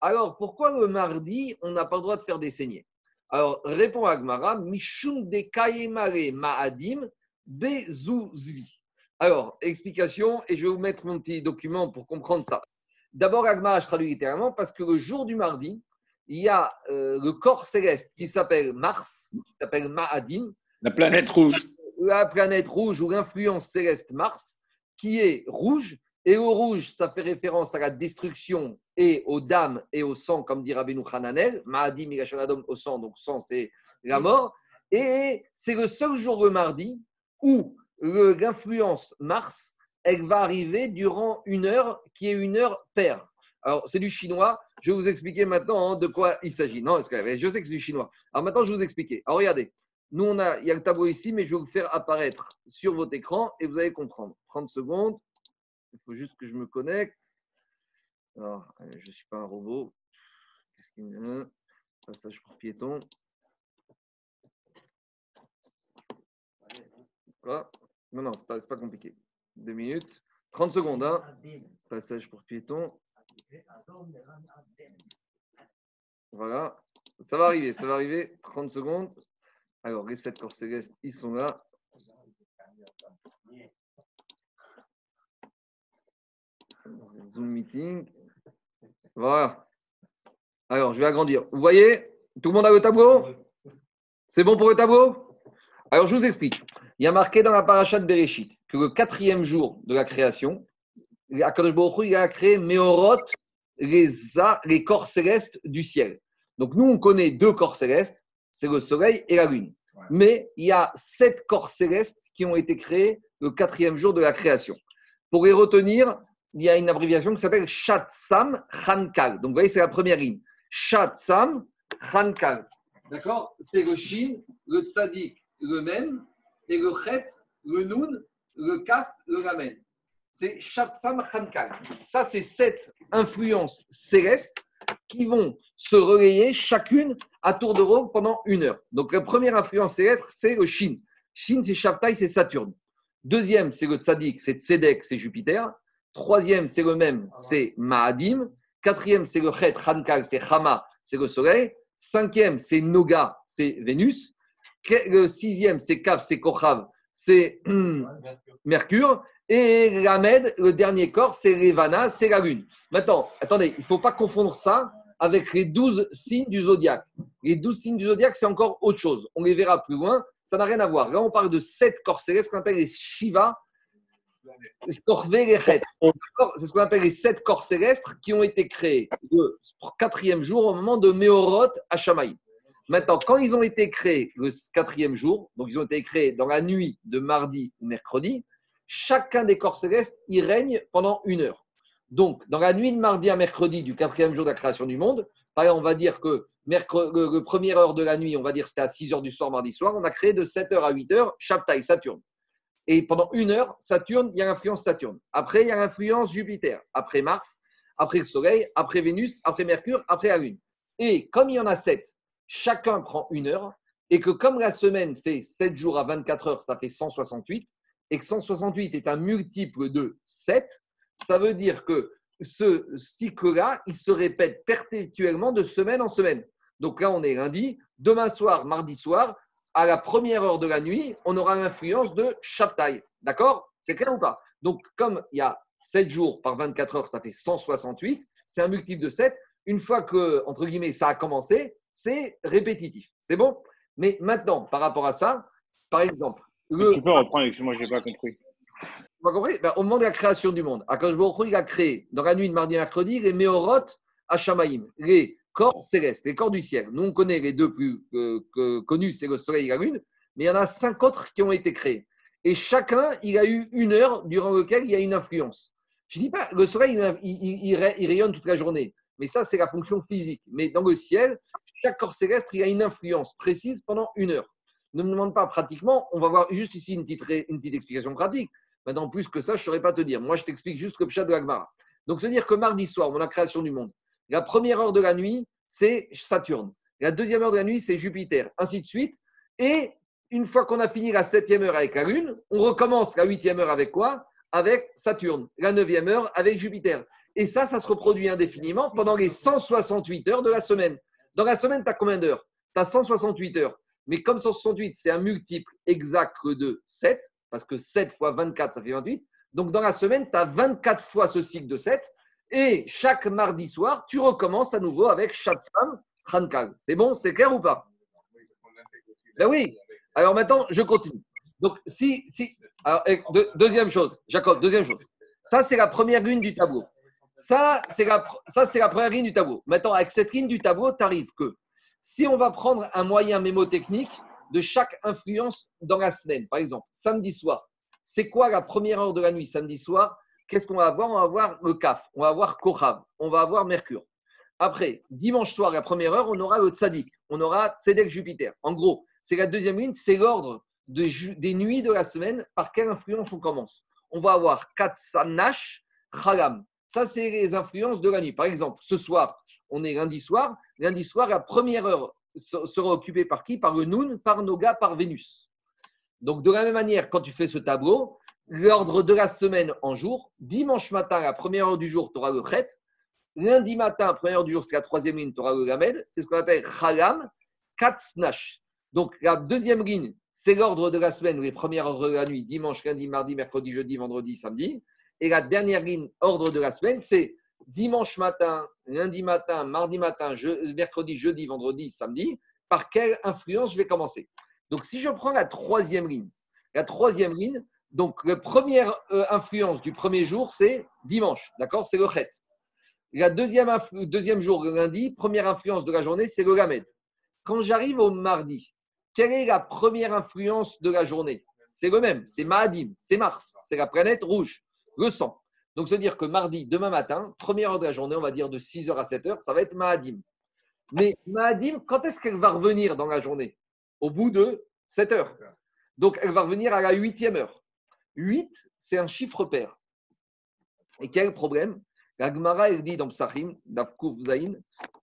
[SPEAKER 1] Alors, pourquoi le mardi, on n'a pas le droit de faire des saignées? Alors, répond Agmara, Mishum de Kayemare Ma'adim Bezuzvi. Alors, explication, et je vais vous mettre mon petit document pour comprendre ça. D'abord, Agmara, je traduis littéralement, parce que le jour du mardi, il y a euh, le corps céleste qui s'appelle Mars, qui s'appelle Ma'adim.
[SPEAKER 2] La planète rouge.
[SPEAKER 1] La planète rouge ou l'influence céleste Mars, qui est rouge et au rouge, ça fait référence à la destruction et aux dames et au sang, comme dit Rabbeinu Hananel. Ma'adim Adom au sang, donc sang, c'est la mort. Et c'est le seul jour, le mardi, où l'influence Mars, elle va arriver durant une heure, qui est une heure paire. Alors, c'est du chinois. Je vais vous expliquer maintenant hein, de quoi il s'agit. Non, je sais que c'est du chinois. Alors, maintenant, je vais vous expliquer. Alors, regardez. Nous, on a, il y a le tableau ici, mais je vais vous faire apparaître sur votre écran et vous allez comprendre. 30 secondes. Il faut juste que je me connecte. Alors, je ne suis pas un robot. Qu'est-ce qu'il y a Passage pour piéton. Quoi? Non, non, ce n'est pas, pas, compliqué. Deux minutes. 30 secondes. Hein. Passage pour piéton. Voilà. Ça va arriver, ça va arriver. 30 secondes. Alors, les sept corps célestes, ils sont là. Zoom meeting. Voilà. Alors, je vais agrandir. Vous voyez? Tout le monde a le tableau? C'est bon pour le tableau? Alors, je vous explique. Il y a marqué dans la paracha de Bereshit que le quatrième jour de la création, Akadosh Baruch il a créé Meorot, les, les corps célestes du ciel. Donc, nous, on connaît deux corps célestes, c'est le soleil et la lune. Mais il y a sept corps célestes qui ont été créés le quatrième jour de la création. Pour les retenir, il y a une abréviation qui s'appelle Shatsam Khankal. Donc, vous voyez, c'est la première ligne. Shatsam Khankal. D'accord? C'est le Shin, le Tzadik, le Mem, et le Chet, le Nun, le Kaf, le Lamen. C'est Shatsam Khankal. Ça, c'est sept influences célestes qui vont se relayer chacune à tour de rôle pendant une heure. Donc, la première influence céleste, c'est le Shin. Shin, c'est Shabtai, c'est Saturne. Deuxième, c'est le Tzadik, c'est Tzedek, c'est Jupiter. Troisième, c'est le même, c'est Ma'adim. Quatrième, c'est le Chet, Hankal, c'est Hama, c'est le soleil. Cinquième, c'est Noga, c'est Vénus. Le sixième, c'est Kaf, c'est Kochav, c'est Mercure. Et Lamed, le dernier corps, c'est Revana, c'est la Lune. Maintenant, attendez, il ne faut pas confondre ça avec les douze signes du zodiaque. Les douze signes du zodiaque, c'est encore autre chose. On les verra plus loin. Ça n'a rien à voir. Là, on parle de sept corps célestes qu'on appelle les Shiva c'est ce qu'on appelle les sept corps célestes qui ont été créés le quatrième jour au moment de Meorot à Shamaï. Maintenant, quand ils ont été créés le quatrième jour, donc ils ont été créés dans la nuit de mardi ou mercredi, chacun des corps célestes y règne pendant une heure. Donc, dans la nuit de mardi à mercredi du quatrième jour de la création du monde, par exemple, on va dire que le, première heure de la nuit, on va dire c'était à 6 heures du soir, mardi soir, on a créé de 7 heures à 8 heures Shabtai, Saturne. Et pendant une heure, Saturne, il y a l'influence Saturne. Après, il y a l'influence Jupiter. Après Mars, après le Soleil, après Vénus, après Mercure, après la Lune. Et comme il y en a sept, chacun prend une heure. Et que comme la semaine fait 7 jours à 24 heures, ça fait 168. Et que 168 est un multiple de 7, ça veut dire que ce cycle-là, il se répète perpétuellement de semaine en semaine. Donc là, on est lundi. Demain soir, mardi soir, à la première heure de la nuit, on aura l'influence de Shabtai. D'accord? C'est clair ou pas? Donc, comme il y a 7 jours par 24 heures, ça fait 168, c'est un multiple de 7. Une fois que, entre guillemets, ça a commencé, c'est répétitif. C'est bon? Mais maintenant, par rapport à ça, par exemple, le,
[SPEAKER 5] Tu peux reprendre, excuse-moi, je n'ai pas compris.
[SPEAKER 1] vous avez compris? Ben, Au moment de la création du monde, Akash Baruch il a créé dans la nuit de mardi à mercredi les Méorot à Shamaïm, les corps célestes, les corps du ciel. Nous, on connaît les deux plus euh, que- connus, c'est le soleil et la lune, mais il y en a cinq autres qui ont été créés. Et chacun, il a eu une heure durant laquelle il y a une influence. Je ne dis pas, le soleil, il, il- il rayonne toute la journée, mais ça, c'est la fonction physique. Mais dans le ciel, chaque corps céleste, il a une influence précise pendant une heure. Ne me demande pas pratiquement, on va voir juste ici une petite, explication pratique. Maintenant, plus que ça, je ne saurais pas te dire. Moi, je t'explique juste le pshat de l'Agmara. Donc, c'est-à-dire que mardi soir, on a la création du monde. La première heure de la nuit, c'est Saturne. La deuxième heure de la nuit, c'est Jupiter. Ainsi de suite. Et une fois qu'on a fini la septième heure avec la Lune, on recommence la huitième heure avec quoi? Avec Saturne. La neuvième heure avec Jupiter. Et ça, ça se reproduit indéfiniment pendant les 168 heures de la semaine. Dans la semaine, tu as combien d'heures? Tu as 168 heures. Mais comme 168, c'est un multiple exact de 7, parce que 7 fois 24, ça fait 28. Donc dans la semaine, tu as 24 fois ce cycle de 7. Et chaque mardi soir, tu recommences à nouveau avec Shatsam Trankal. C'est bon? C'est clair ou pas? Ben oui. Alors maintenant, je continue. Donc, si. si alors, deux- deuxième chose, Jacob, deuxième chose. Ça, c'est la première ligne du tableau. Ça, c'est la, première ligne du tableau. Maintenant, avec cette ligne du tableau, tu que si on va prendre un moyen mémotechnique de chaque influence dans la semaine, par exemple, samedi soir, c'est quoi la première heure de la nuit samedi soir? Qu'est-ce qu'on va avoir? On va avoir le CAF, on va avoir Kohav, on va avoir Mercure. Après, dimanche soir, la première heure, on aura le Tzadik, on aura Tzedek Jupiter. En gros, c'est la deuxième ligne, c'est l'ordre des nuits de la semaine, par quelle influence on commence. On va avoir Katsanash, Chalam. Ça, c'est les influences de la nuit. Par exemple, ce soir, on est lundi soir. Lundi soir, la première heure se- sera occupée par qui? Par le Noun, par Noga, par Vénus. Donc, de la même manière, quand tu fais ce tableau, l'ordre de la semaine en jour, dimanche matin, la première heure du jour, tu auras le Chet. Lundi matin, première heure du jour, c'est la troisième ligne, tu auras le Lamed. C'est ce qu'on appelle Chalam, Katsnash. Donc, la deuxième ligne, c'est l'ordre de la semaine, les premières heures de la nuit, dimanche, lundi, mardi, mercredi, jeudi, vendredi, samedi. Et la dernière ligne, ordre de la semaine, c'est dimanche matin, lundi matin, mardi matin, mercredi, jeudi, vendredi, samedi. Par quelle influence je vais commencer? Donc, si je prends la troisième ligne, la troisième ligne, donc la première euh, influence du premier jour, c'est dimanche, d'accord? C'est le chet. La deuxième, deuxième jour, lundi, première influence de la journée, c'est le lamed. Quand j'arrive au mardi, quelle est la première influence de la journée? C'est le même, c'est Mahadim, c'est Mars, c'est la planète rouge, le sang. Donc, se dire que mardi, demain matin, première heure de la journée, on va dire de 6h à 7h, ça va être Mahadim. Mais Mahadim, quand est-ce qu'elle va revenir dans la journée? Au bout de 7 heures. Donc, elle va revenir à la huitième heure. 8, c'est un chiffre pair. Et quel problème? La Gemara, elle dit dans Psachim, d'Afkouf Zain,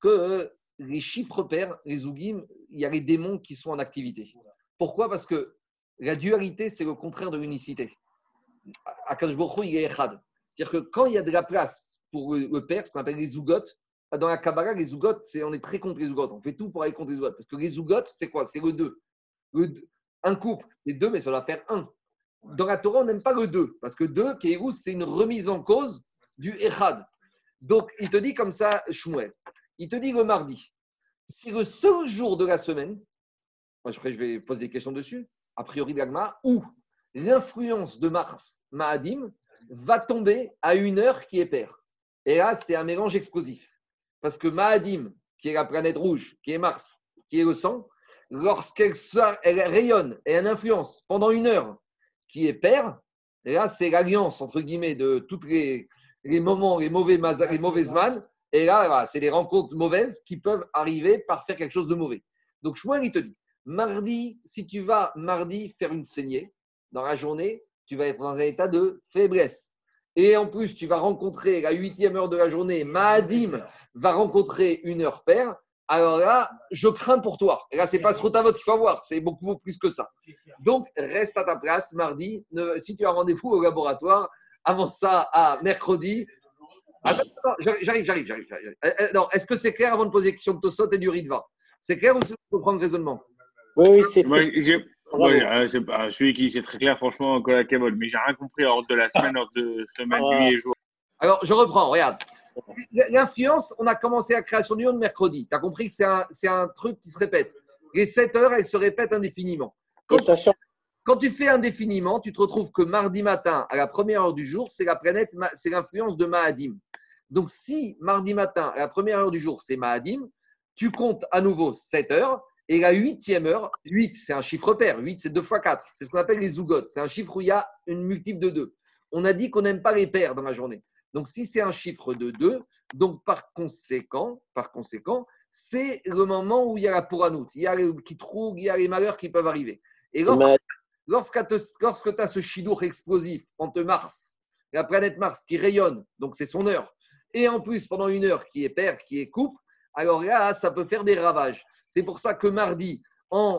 [SPEAKER 1] que euh, les chiffres pairs, les Zougim, il y a les démons qui sont en activité. Pourquoi? Parce que la dualité, c'est le contraire de l'unicité. Akash Baruch Hu, il est Echad. C'est-à-dire que quand il y a de la place pour le, père, ce qu'on appelle les Zougotes, dans la Kabbalah, les Zougotes, c'est, on est très contre les Zougotes. On fait tout pour aller contre les Zougotes. Parce que les Zougotes, c'est quoi? C'est le 2. un couple, c'est deux, mais ça doit faire un. Dans la Torah, on n'aime pas le 2. Parce que 2, Kéhirou, c'est une remise en cause du Echad. Donc, il te dit comme ça, Shmuel. Il te dit le mardi. Si le seul jour de la semaine, après, je vais poser des questions dessus, a priori d'Agma, où? L'influence de Mars, Mahadim, va tomber à une heure qui est paire. Et là, c'est un mélange explosif. Parce que Mahadim, qui est la planète rouge, qui est Mars, qui est le sang, lorsqu'elle rayonne et elle influence pendant une heure qui est paire, et là, c'est l'alliance, entre guillemets, de tous les, les moments, les mauvais, les mauvaises vannes. Et là, c'est des rencontres mauvaises qui peuvent arriver par faire quelque chose de mauvais. Donc, Shmuel, il te dit, mardi, si tu vas mardi faire une saignée dans la journée, tu vas être dans un état de faiblesse. Et en plus, tu vas rencontrer la huitième heure de la journée, Mahadim va rencontrer une heure paire. Alors là, je crains pour toi. Et là, c'est pas ce votre qu'il faut avoir, c'est beaucoup, plus que ça. Donc, reste à ta place mardi. Ne- si tu as rendez-vous au laboratoire, avance ça à mercredi. Attends, attends, j'arrive, j'arrive, j'arrive. Euh, euh, non, est-ce que c'est clair avant de poser la question de Tosot et du Ritva C'est clair ou c'est pour prendre le raisonnement?
[SPEAKER 4] Oui, oui, c'est
[SPEAKER 5] Moi, moi, euh, c'est pas- celui qui c'est très clair, franchement, encore la Kebol. Mais j'ai rien compris hors de la semaine, hors de semaine,
[SPEAKER 4] Ah.
[SPEAKER 5] nuit et jour.
[SPEAKER 1] Alors, je reprends, regarde. L'influence, on a commencé la création du monde mercredi. Tu as compris que c'est un, c'est un truc qui se répète. Les 7 heures, elles se répètent indéfiniment. Quand,
[SPEAKER 4] Et ça change.
[SPEAKER 1] quand tu fais indéfiniment, tu te retrouves que mardi matin, à la première heure du jour, c'est la planète, c'est l'influence de Mahadim. Donc, si mardi matin, à la première heure du jour, c'est Mahadim, tu comptes à nouveau 7 heures. Et la huitième heure, 8, c'est un chiffre pair. 8, c'est 2 fois 4. C'est ce qu'on appelle les zougotes. C'est un chiffre où il y a une multiple de 2. On a dit qu'on n'aime pas les pairs dans la journée. Donc, si c'est un chiffre de 2, donc par conséquent, par conséquent, c'est le moment où il y a la pouranout. Il y a les qui il y a les malheurs qui peuvent arriver. Et lorsque tu as ce chidour explosif entre Mars, la planète Mars qui rayonne, donc c'est son heure, et en plus pendant une heure qui est paire, qui est coupe, alors là, ça peut faire des ravages. C'est pour ça que mardi,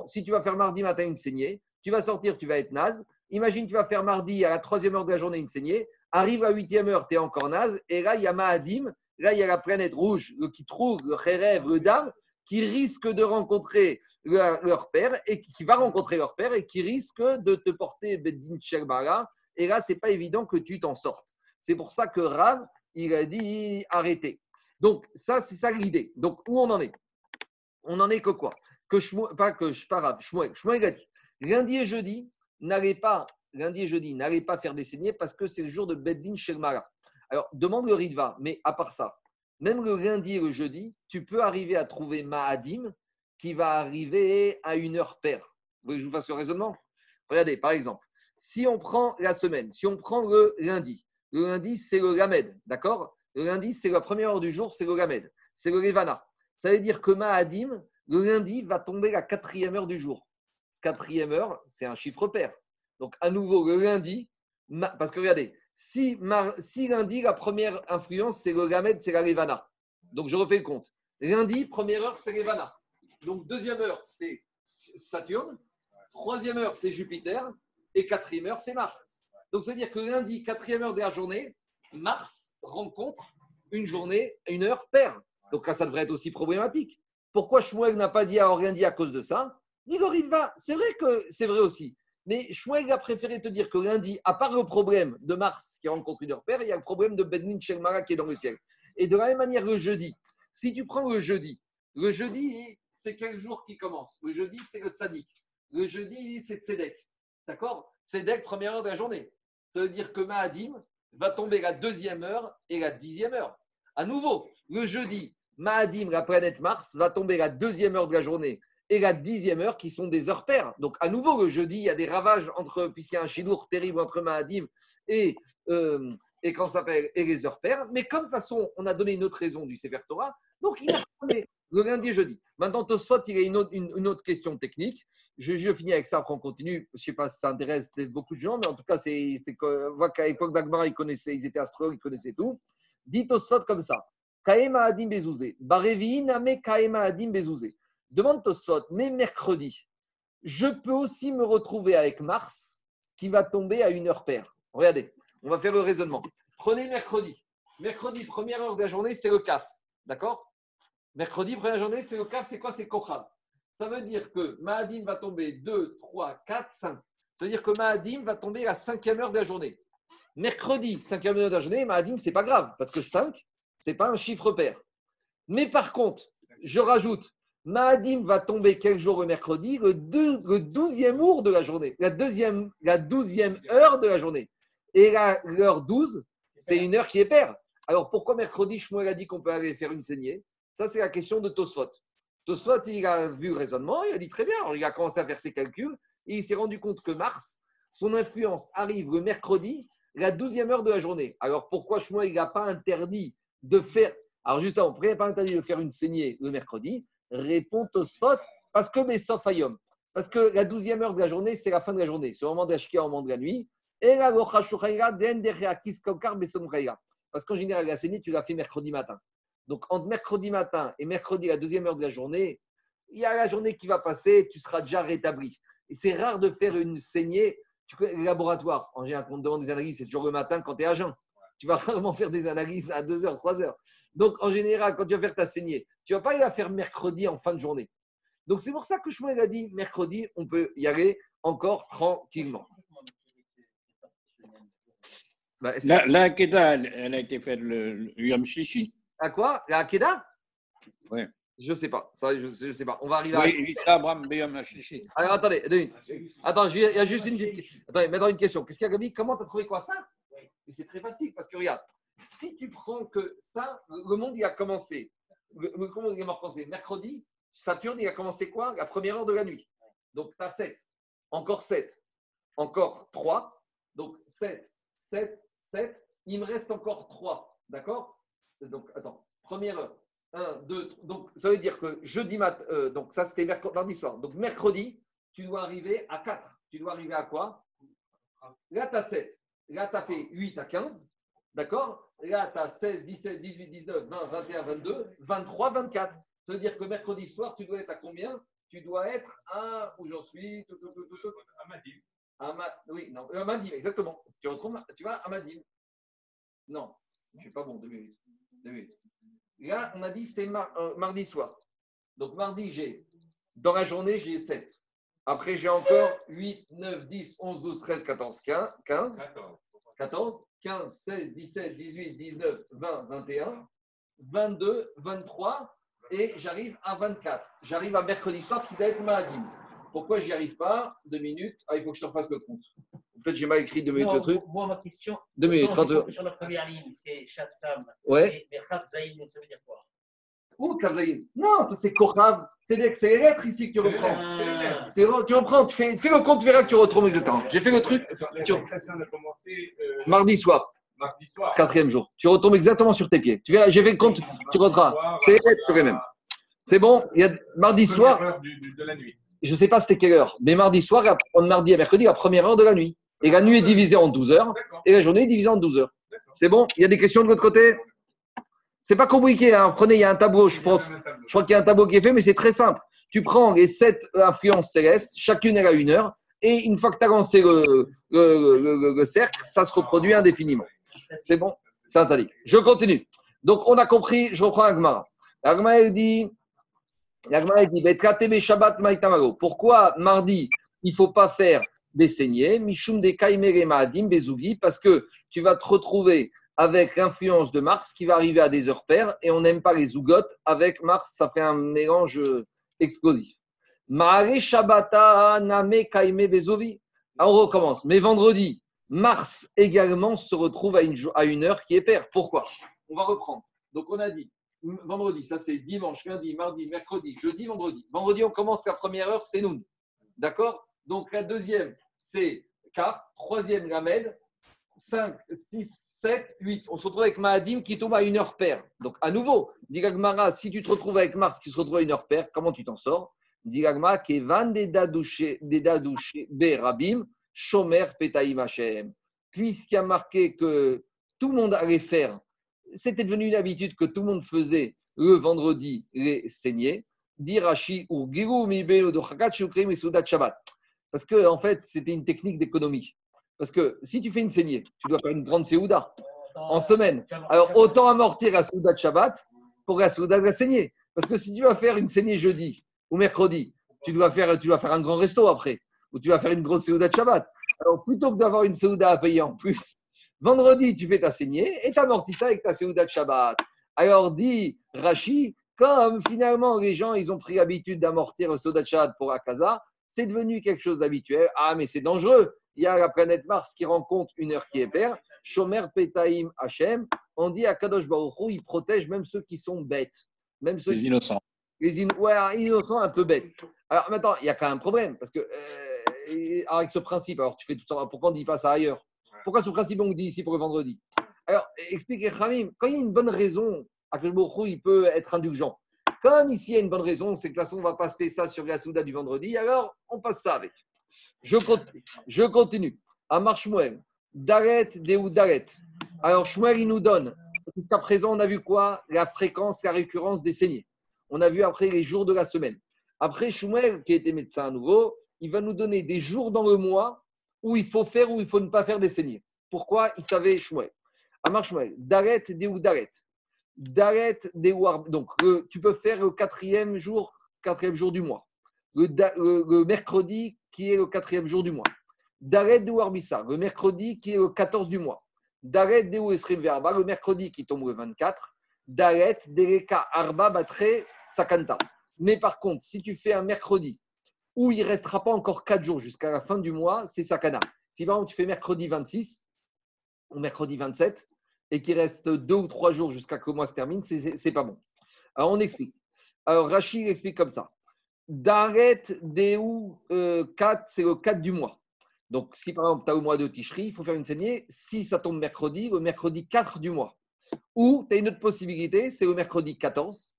[SPEAKER 1] si tu vas faire mardi matin une saignée, tu vas sortir, tu vas être naze. Imagine, tu vas faire mardi à la troisième heure de la journée une saignée, arrive à huitième heure, tu es encore naze, et là, il y a Mahadim, là, il y a la planète rouge, le qui trouve, le Kherev, le Dam, qui risque de rencontrer leur, père et qui, va rencontrer leur père et qui risque de te porter Beddin Sherbara. Et là, c'est pas évident que tu t'en sortes. C'est pour ça que Rav, il a dit arrêtez. Donc, ça, c'est ça l'idée. Donc, où on en est? On en est que quoi? Que Shmuel- pas que je pas Rav, Shmuel. Lundi et jeudi, n'allez pas, lundi et jeudi, n'allez pas faire des saignées parce que c'est le jour de Beddin Sherbara. Alors, demande le Ritva, mais à part ça, même le lundi et le jeudi, tu peux arriver à trouver Mahadim qui va arriver à une heure paire. Vous voulez que je vous fasse le raisonnement? Regardez, par exemple, si on prend la semaine, si on prend le lundi, le lundi, c'est le Lamed, d'accord? Le lundi, c'est la première heure du jour, c'est le Lamed, c'est le. Ça veut dire que Mahadim, le lundi, va tomber la quatrième heure du jour. Quatrième heure, c'est un chiffre pair. Donc, à nouveau, le lundi, parce que regardez, si, lundi, la première influence, c'est le Lamed, c'est la. Donc, je refais le compte. Lundi, première heure, c'est Levana. Donc, deuxième heure, c'est Saturne. Troisième heure, c'est Jupiter. Et quatrième heure, c'est Mars. Donc, c'est-à-dire que lundi, quatrième heure de la journée, Mars rencontre une journée, une heure paire. Donc, là, ça devrait être aussi problématique. Pourquoi Shmuel n'a pas dit alors rien dit à cause de ça? Dit va. C'est vrai que c'est vrai aussi. Mais Shmuel a préféré te dire que lundi, à part le problème de Mars qui rencontre une heure paire, il y a le problème de Benin Shelmara qui est dans le ciel. Et de la même manière, le jeudi, si tu prends le jeudi, le jeudi, c'est quel jour qui commence? Le jeudi, c'est le tzaddik. Le jeudi, c'est Tzedek. D'accord? Tzedek, première heure de la journée. Ça veut dire que Mahadim va tomber la deuxième heure et la dixième heure. À nouveau, le jeudi, Mahadim, la planète Mars, va tomber la deuxième heure de la journée et la dixième heure qui sont des heures paires. Donc, à nouveau, le jeudi, il y a des ravages entre, puisqu'il y a un chidour terrible entre Mahadim et, euh, et, comment ça et les heures paires. Mais comme de toute façon, on a donné une autre raison du Sefer Torah, donc il a donné le lundi et jeudi. Maintenant, Tosfot, il y a une autre, question technique. Je, je finis avec ça, après on continue. Je ne sais pas si ça intéresse beaucoup de gens, mais en tout cas, c'est on voit qu'à l'époque d'Agmara, ils connaissaient, ils étaient astrologues, ils connaissaient tout. Dit Tosfot comme ça. Kaema Adim Bezouzé. Name Kaema Adim Bezouzé. Demande Tosfot, mais mercredi, je peux aussi me retrouver avec Mars qui va tomber à une heure paire. Regardez, on va faire le raisonnement. Prenez mercredi. Mercredi, première heure de la journée, c'est le CAF. D'accord? Mercredi, première journée, c'est le CAF, c'est quoi? C'est Kochal. Ça veut dire que Mahadim va tomber 2, 3, 4, 5. Ça veut dire que Mahadim va tomber à la cinquième heure de la journée. Mercredi, cinquième heure de la journée, Mahadim, c'est pas grave, parce que 5, c'est pas un chiffre pair. Mais par contre, je rajoute, Mahadim va tomber quel jour le mercredi? Le, deux- le 12e jour de la journée, la deuxième, la 12e heure de la journée. Et l'heure 12, c'est une heure qui est paire. Alors pourquoi mercredi, Shmuel a dit qu'on peut aller faire une saignée? Ça, c'est la question de Tosfot. Tosfot, il a vu le raisonnement, il a dit très bien, Alors, il a commencé à faire ses calculs, et il s'est rendu compte que Mars, son influence arrive le mercredi, la 12e heure de la journée. Alors pourquoi Shmuel n'a pas interdit de faire. Alors justement, pourquoi il n'a pas interdit de faire une saignée le mercredi? Répond Tosfot, parce que mais sauf Ayom. Parce que la 12e heure de la journée, c'est la fin de la journée, c'est au moment de la au moment de la nuit. Et. Parce qu'en général, la saignée, tu l'as fait mercredi matin. Donc, entre mercredi matin et mercredi, la deuxième heure de la journée, il y a la journée qui va passer, tu seras déjà rétabli. Et c'est rare de faire une saignée. Tu connais les laboratoires, en général, quand on te demande des analyses, c'est toujours le matin quand tu es à jeun. Tu vas rarement faire des analyses à 2 heures, 3 heures. Donc, en général, quand tu vas faire ta saignée, tu ne vas pas y la faire mercredi en fin de journée. Donc, c'est pour ça que Shmuel a dit mercredi, on peut y aller encore tranquillement. Bah,
[SPEAKER 2] La, la elle, elle a été faite le, le Yom Shishi?
[SPEAKER 1] À quoi? La Akeda
[SPEAKER 2] Ouais.
[SPEAKER 1] Je sais pas. Ça, je, sais pas. On va arriver à.
[SPEAKER 2] Oui, Abraham.
[SPEAKER 1] Alors attendez, deux minutes. Attends, il y a juste une petite Attendez, maintenant une question. Qu'est-ce qu'il y a, Gabi? Comment tu as trouvé quoi ça? Mais c'est très facile parce que regarde, si tu prends que ça, le monde il a commencé. Le, le monde il a commencé mercredi. Saturne il a commencé quoi? La première heure de la nuit. Donc tu as 7. Encore 7. Encore 3. Donc 7, 7, 7. Il me reste encore 3. D'accord? Donc attends, première heure. 1, 2, donc ça veut dire que jeudi matin, euh, donc ça c'était mercredi, mardi soir. Donc mercredi, tu dois arriver à 4. Tu dois arriver à quoi? Là, tu as 7. Là, tu as fait 8 à 15. D'accord? Là, tu as 16, 17, 18, 19, 20, 21, 22, 23, 24. Ça veut dire que mercredi soir, tu dois être à combien? Tu dois être à. Où j'en suis Tout, tout, tout, tout, tout.
[SPEAKER 3] À Madim.
[SPEAKER 1] À Ma- Oui, non, à Madim, exactement. Tu retrouves, tu vas à Madim. Non, je ne suis pas bon, deux minutes. Minutes. Là, on a dit c'est mar- euh, mardi soir. Donc mardi, j'ai dans la journée, j'ai 7. Après, j'ai encore 8, 9, 10, 11, 12, 13, 14, 15, 15,
[SPEAKER 3] 14.
[SPEAKER 1] 14, 15, 16, 17, 18, 19, 20, 21, 22, 23 et j'arrive à 24. J'arrive à mercredi soir qui doit être Mahadim. Pourquoi j'y arrive pas? Deux minutes. Ah, il faut que je te refasse le compte. Peut-être j'ai mal écrit deux minutes
[SPEAKER 6] Non,
[SPEAKER 1] le truc.
[SPEAKER 6] Moi, ma question.
[SPEAKER 1] Deux minutes,
[SPEAKER 6] non,
[SPEAKER 1] 30
[SPEAKER 6] j'ai compris Sur la première ligne, c'est Shatsam.
[SPEAKER 1] Ouais.
[SPEAKER 6] Et mais Khavzaïm, ça veut dire quoi?
[SPEAKER 1] Ou Kavzaïn Non, ça c'est Korav. C'est les, c'est les lettres ici que tu reprends.
[SPEAKER 3] lettres, c'est les lettres.
[SPEAKER 1] C'est- Tu reprends, tu fais, fais le compte, tu verras que tu retrouves exactement. J'ai fait le truc
[SPEAKER 3] La a commencé euh,
[SPEAKER 1] mardi soir,
[SPEAKER 3] mardi soir.
[SPEAKER 1] quatrième jour. Tu retombes exactement sur tes pieds. Tu verras, j'ai fait le compte, tu retras. C'est les lettres sur les mêmes. C'est bon, il y a mardi soir,
[SPEAKER 3] heure du- du- de la nuit.
[SPEAKER 1] je ne sais pas c'était quelle heure, mais mardi soir, on mardi à mercredi, la première heure de la nuit. Et la nuit est divisée en 12 heures et la journée est divisée en 12 heures. C'est bon? Il y a des questions de votre côté? C'est pas compliqué. Hein. Prenez, il y a un tableau, je crois qu'il y a un tableau qui est fait, mais c'est très simple. Tu prends les sept influences célestes, chacune elle a une heure, et une fois que tu as lancé le, le- le- le- le cercle, ça se reproduit indéfiniment. C'est bon? C'est tzaddik. Je continue. Donc, on a compris, je reprends Agmara. Agmara, elle dit, Agmara, elle dit. Pourquoi mardi, il ne faut pas faire des saignées Mishum de Kaimere Maadim Bezougi, parce que tu vas te retrouver avec l'influence de Mars qui va arriver à des heures paires et on n'aime pas les zougotes. Avec Mars, ça fait un mélange euh, explosif. Maare Shabbata Name Kaime Bezovi. On recommence. Mais vendredi, Mars également se retrouve à une, à une heure qui est paire. Pourquoi? On va reprendre. Donc, on a dit vendredi, ça c'est dimanche, lundi, mardi, mercredi, jeudi, vendredi. Vendredi, on commence la première heure, c'est Noun. D'accord? Donc, la deuxième, c'est K. Troisième, Lamed. 5, 6, 7, 8. On se retrouve avec Mahadim qui tombe à une heure paire. Donc, à nouveau, dit Gagmara, si tu te retrouves avec Mars qui se retrouve à une heure paire, comment tu t'en sors? Dit Gagmara, Kevan des dadouché be rabim, shomer. Puisqu'il y a marqué que tout le monde allait faire, c'était devenu une habitude que tout le monde faisait le vendredi les saignées, dit Rashi, ou giru mi beno do chagat shukrim et sudat shabbat. Parce que, en fait, c'était une technique d'économie. Parce que si tu fais une saignée, tu dois faire une grande séouda en semaine. Alors, autant amortir la Souda de Shabbat pour la Souda de la saignée. Parce que si tu vas faire une saignée jeudi ou mercredi, tu dois faire, tu dois faire un grand resto après, ou tu vas faire une grosse Souda de Shabbat. Alors, plutôt que d'avoir une Souda à payer en plus, vendredi, tu fais ta saignée et tu amortis ça avec ta Souda de Shabbat. Alors, dit Rashi, comme finalement les gens, ils ont pris l'habitude d'amortir le Souda de Shabbat pour Akaza, c'est devenu quelque chose d'habituel. Ah, mais c'est dangereux. Il y a la planète Mars qui rencontre une heure qui est paire. Shomer Petaim Hachem, on dit à Kadosh Baruch Hu, il protège même ceux qui sont bêtes. Même ceux
[SPEAKER 2] Les
[SPEAKER 1] qui
[SPEAKER 2] innocents.
[SPEAKER 1] les in- ouais, innocents un peu bêtes. Alors maintenant, il y a quand même un problème, parce que euh, avec ce principe, alors tu fais tout ça, pourquoi on ne dit pas ça ailleurs? Pourquoi ce principe on dit ici pour le vendredi? Alors, expliquez Khamim, quand il y a une bonne raison, Akadosh Baruch Hu, il peut être indulgent. Comme ici, il y a une bonne raison, c'est que de toute façon, on va passer ça sur la Souda du vendredi, alors on passe ça avec. Je, continue. je continue. Amar Shmuel, Daret Deu Daret. Alors, Shmuel, il nous donne, jusqu'à présent, on a vu quoi? La fréquence, la récurrence des saignées. On a vu après les jours de la semaine. Après, Shmuel, qui était médecin à nouveau, il va nous donner des jours dans le mois où il faut faire ou il faut ne pas faire des saignées. Pourquoi? Il savait Shmuel. Amar Shmuel, Daret Deu Daret. Daret Deu Ar- Donc, le- tu peux faire le quatrième jour, quatrième jour du mois. Le, mercredi, qui est le quatrième jour du mois. Daret Deu Arbissa, le mercredi, qui est le 14 du mois. Deu Esrim Verba, le mercredi qui tombe le 24, Daret Dereka Arba Batre Sakanta. Mais par contre, si tu fais un mercredi où il ne restera pas encore 4 jours jusqu'à la fin du mois, c'est Sakana. Si par exemple tu fais mercredi 26 ou mercredi 27 et qu'il reste 2 ou 3 jours jusqu'à que le mois se termine, c'est- pas bon. Alors on explique. Alors Rachid explique comme ça. Daret Deu 4, c'est le 4 du mois. Donc, si par exemple, tu as le mois de Tishri, il faut faire une saignée. Si ça tombe mercredi, le mercredi 4 du mois. Ou tu as une autre possibilité, c'est le mercredi 14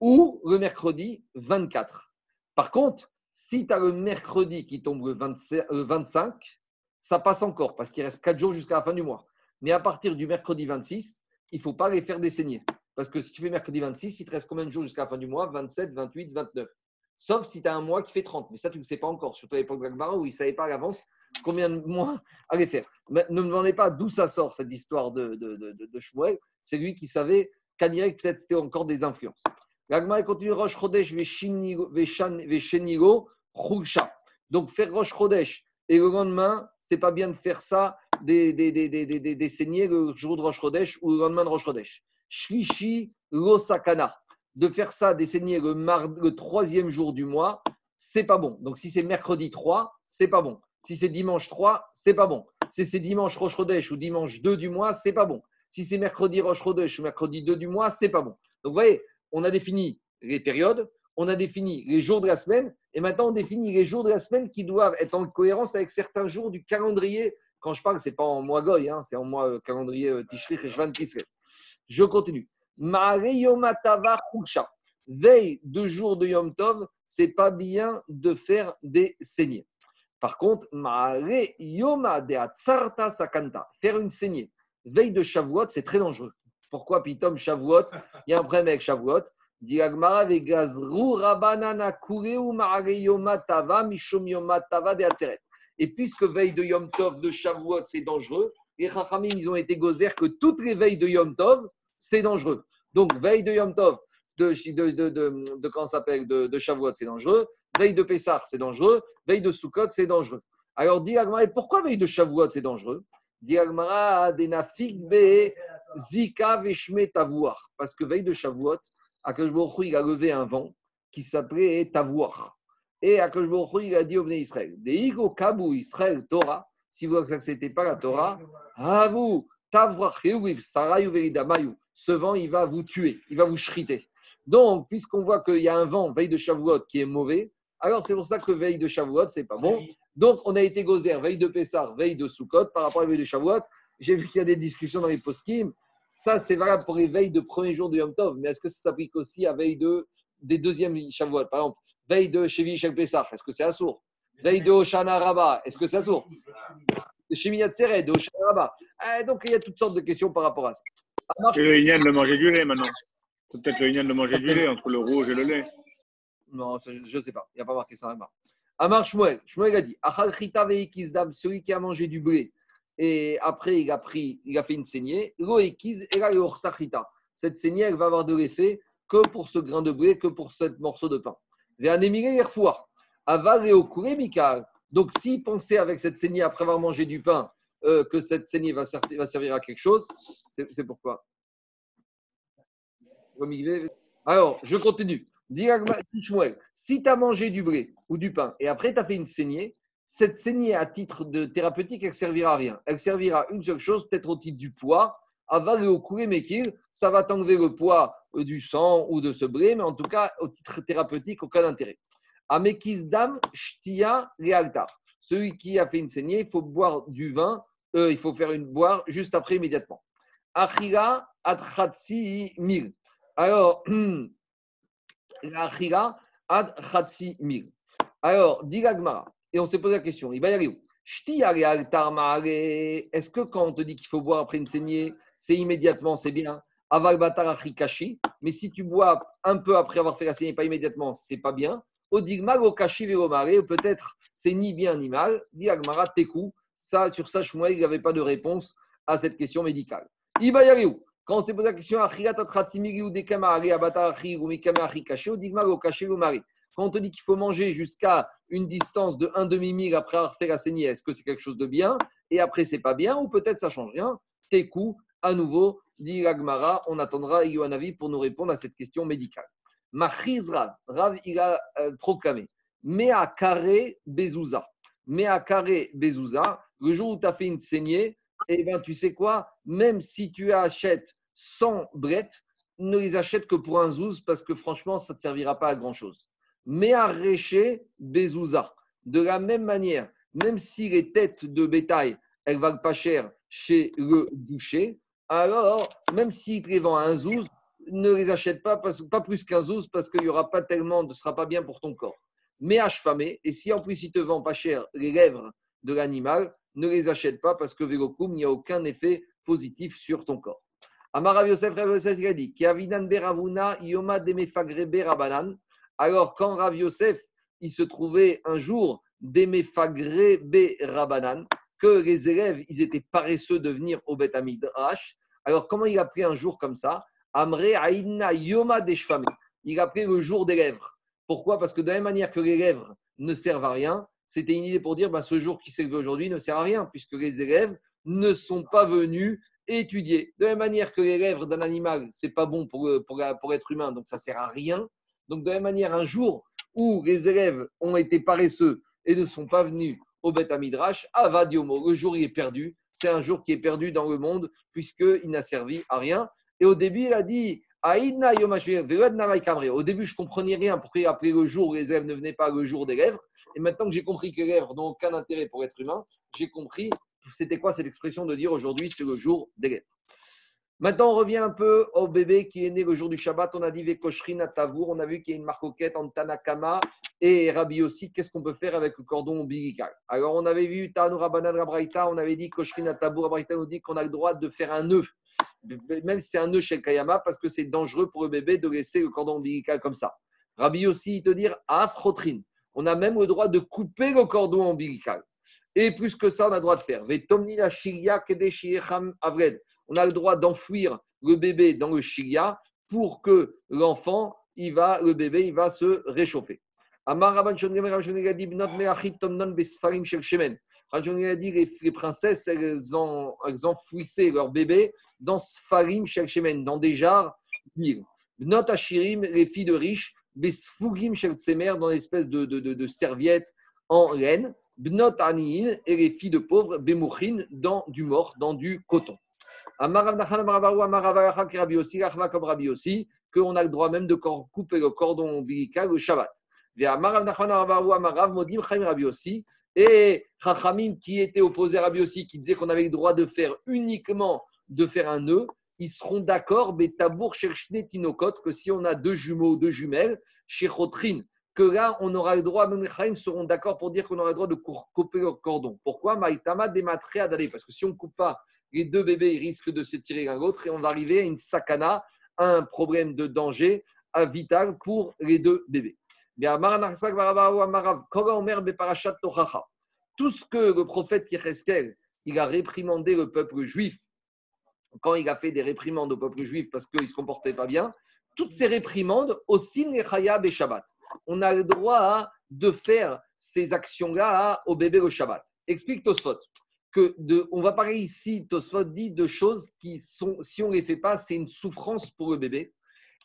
[SPEAKER 1] ou le mercredi 24. Par contre, si tu as le mercredi qui tombe le 25, le 25, ça passe encore parce qu'il reste 4 jours jusqu'à la fin du mois. Mais à partir du mercredi 26, il ne faut pas les faire des saignées. Parce que si tu fais mercredi 26, il te reste combien de jours jusqu'à la fin du mois? 27, 28, 29. Sauf si tu as un mois qui fait 30. Mais ça, tu ne sais pas encore. Surtout à l'époque de l'Akbara où ils ne savaient pas à l'avance combien de mois allaient faire. Mais ne me demandez pas d'où ça sort, cette histoire de, de, de. C'est lui qui savait qu'à peut-être c'était encore des influences. L'Agmara continue Rosh Chodesh Veshenigo Chulsha. Donc faire Rosh Chodesh et le lendemain, c'est pas bien de faire ça des, des, le jour de Rosh Chodesh ou le lendemain de Rosh Chodesh. Shlishi Lo Sakana. De faire ça des saignées le, mardi, le troisième jour du mois, c'est pas bon. Donc si c'est mercredi 3, c'est pas bon. Si c'est dimanche 3, c'est pas bon. Si c'est dimanche Rosh Chodesh ou dimanche 2 du mois, c'est pas bon. Si c'est mercredi Rosh Chodesh ou mercredi 2 du mois, c'est pas bon. Donc vous voyez, on a défini les périodes, on a défini les jours de la semaine, et maintenant on définit les jours de la semaine qui doivent être en cohérence avec certains jours du calendrier. Quand je parle, c'est pas en mois Goy, hein, c'est en mois euh, calendrier euh, Tishri et Shvan Kislev. Je continue. Veille de jour de Yom Tov, c'est pas bien de faire des saignées. Par contre, Yoma de Sakanta, faire une saignée, veille de Shavuot, c'est très dangereux. Pourquoi Pitom Shavuot? Il y a un problème avec Shavuot. Et puisque veille de Yom Tov de Shavuot, c'est dangereux, les Chachamim, ils ont été gozer que toutes les veilles de Yom Tov, c'est dangereux. Donc, veille de Yom Tov, de, de, de, de, ça s'appelle, de, Shavuot, c'est dangereux. Veille de Pessah, c'est dangereux. Veille de Sukkot, c'est dangereux. Alors, dit Agmara, pourquoi veille de Shavuot, c'est dangereux? Dit Agmara, be zika veshme. Parce que veille de Shavuot, il a levé un vent qui s'appelait tavuar. Et Akash Baruch il a dit au Bnei Israël, Deigo kabu Israël Torah, si vous n'acceptez pas la Torah, veridamayu. Ce vent, il va vous tuer, il va vous chriter. Donc, puisqu'on voit qu'il y a un vent veille de Shavuot qui est mauvais, alors c'est pour ça que veille de Shavuot, c'est pas bon. Donc, on a été gozer, veille de Pessar, veille de Sukkot, par rapport à veille de Shavuot. J'ai vu qu'il y a des discussions dans les poskim. Ça, c'est valable pour les veilles de premier jour de Yom Tov. Mais est-ce que ça s'applique aussi à veille de, des deuxièmes Shavuot Par exemple, veille de Chevi Shel est-ce que c'est assourd Veille de Hoshana Rabbah, est-ce que c'est assourd De Shemini Atzeret, de Hoshana Rabbah. Eh, donc, il y a toutes sortes de questions par rapport à ça.
[SPEAKER 5] C'est le Inyan de manger du lait maintenant. C'est peut-être le Inyan de manger du lait entre le rouge et le lait.
[SPEAKER 1] Non, je ne sais pas. Il n'y a pas marqué ça là-bas. Amar Shmuel. Shmuel a dit Achal chita veikizdam, celui qui a mangé du blé et après il a pris, il a fait une saignée. Et. Cette saignée, elle va avoir de l'effet que pour ce grain de blé, que pour ce morceau de pain. Donc, s'il pensait avec cette saignée, après avoir mangé du pain, euh, que cette saignée va, ser- va servir à quelque chose, c'est pourquoi? Alors, je continue. Si tu as mangé du blé ou du pain et après tu as fait une saignée, cette saignée à titre de thérapeutique, elle ne servira à rien. Elle servira à une seule chose, peut-être au titre du poids. Aval et au couré mekil, ça va t'enlever le poids du sang ou de ce blé, mais en tout cas, au titre thérapeutique, aucun intérêt. Amekis dam shtia lealtar. Celui qui a fait une saignée, il faut boire du vin, euh, il faut faire une boire juste après immédiatement. Achila atchatsi mil. Alors, la achila ad chatsi mil. Alors, dit et on s'est posé la question, il va y aller où? Est-ce que quand on te dit qu'il faut boire après une saignée, c'est immédiatement, c'est bien? Aval batar. Mais si tu bois un peu après avoir fait la saignée, pas immédiatement, c'est pas bien. Odigma lo kashi velomare. Peut-être c'est ni bien ni mal. Gemara, tekou. Ça, sur ça, Shmuel, il n'y avait pas de réponse à cette question médicale. Où Quand on s'est posé la question. Quand on te dit qu'il faut manger jusqu'à une distance de 1 demi-mille après avoir fait la saignée, est-ce que c'est quelque chose de bien? Et après, c'est pas bien Ou peut-être ça change rien? Tekou, à nouveau, dit Agmara, on attendra Yohanavi pour nous répondre à cette question médicale. Machiz Rav, Rav, il a euh, proclamé, Mea Kare Bezouza. Mea Kare Bezouza, le jour où tu as fait une saignée, eh bien, tu sais quoi? Même si tu achètes 100 brettes, ne les achète que pour un zouz parce que franchement, ça ne te servira pas à grand-chose. Mais à réché Bezouza, de la même manière, même si les têtes de bétail, elles valent pas cher chez le boucher, alors même s'il te les vend à un zouz, ne les achète pas, parce, pas plus qu'un zouz parce qu'il n'y aura pas tellement, ne sera pas bien pour ton corps. Mais affamé, et si en plus il te vend pas cher les lèvres de l'animal, ne les achète pas parce que Vélokoum, n'y a aucun effet positif sur ton corps. Amar Rav Yosef, Rav Yosef, il a dit beravuna yoma rabanan. Alors, quand Rav Yosef, il se trouvait un jour demefagre rabanan, que les élèves, ils étaient paresseux de venir au Bet Amidrash. Alors, comment il a pris un jour comme ça? Amre aïna yoma deshfami. Il a pris le jour des lèvres. Pourquoi? Parce que de la même manière que les lèvres ne servent à rien, c'était une idée pour dire bah, ce jour qui s'est levé aujourd'hui ne sert à rien, puisque les élèves ne sont pas venus étudier. De la même manière que les lèvres d'un animal, c'est pas bon pour, pour, pour être humain, donc ça sert à rien. Donc de la même manière, un jour où les élèves ont été paresseux et ne sont pas venus au Beth Amidrash, Avadiomo, le jour il est perdu. C'est un jour qui est perdu dans le monde puisqu'il n'a servi à rien. Et au début, il a dit. Au début, je ne comprenais rien pourquoi il appelait le jour où les élèves ne venaient pas le jour des lèvres? Et maintenant que j'ai compris que les lèvres n'ont aucun intérêt pour être humain, j'ai compris c'était quoi cette expression de dire aujourd'hui c'est le jour des lèvres? Maintenant, on revient un peu au bébé qui est né le jour du Shabbat. On a dit Vekoshrin à Tavour. On a vu qu'il y a une marcoquette entre Tanakama et Rabbi aussi. Qu'est-ce qu'on peut faire avec le cordon ombilical? Alors, on avait vu Tanu Rabbanan Rabraïta. On avait dit Koshrin à Tavour. Rabraïta nous dit qu'on a le droit de faire un nœud, même si c'est un nœud chez Kayama, parce que c'est dangereux pour le bébé de laisser le cordon ombilical comme ça. Rabbi aussi, il te dire Afrotrine. On a même le droit de couper le cordon ombilical. Et plus que ça, on a le droit de faire. On a le droit d'enfouir le bébé dans le shiria pour que l'enfant, il va, le bébé, il va se réchauffer. Amar Rabban a dit, les, les princesses, elles, ont, elles enfouissaient leur bébé dans sfarim shemen, dans des jarres d'huile. Bnot ashirim, les filles de riches, besfugim shel dans une espèce de, de, de, de serviette en laine. Bnot aniin, et les filles de pauvres, bemouchin, dans du mort, dans du coton. Amarav Nachan Amarav Rabbi qu'on a le droit même de couper le cordon ombilical le Shabbat. Et Chachamim qui était opposé à Rabbi aussi, qui disait qu'on avait le droit de faire uniquement de faire un nœud, ils seront d'accord, mais tabour cherchne tinokot, que si on a deux jumeaux, deux jumelles, chez Chotrin, que là, on aura le droit, même les Chaim seront d'accord pour dire qu'on aura le droit de cou- couper le cordon. Pourquoi Maïtama dématrer à d'aller Parce que si on ne coupe pas, les deux bébés risquent de se tirer l'un l'autre et on va arriver à une sakana, à un problème de danger vital pour les deux bébés. Tout ce que le prophète Yecheskel, il a réprimandé le peuple juif quand il a fait des réprimandes au peuple juif parce qu'il ne se comportait pas bien, toutes ces réprimandes, aussi Nechayab et Shabbat. On a le droit de faire ces actions-là au bébé au Shabbat. Explique Tosfot que de, on va parler ici, Tosfot dit de choses qui sont, si on ne les fait pas, c'est une souffrance pour le bébé.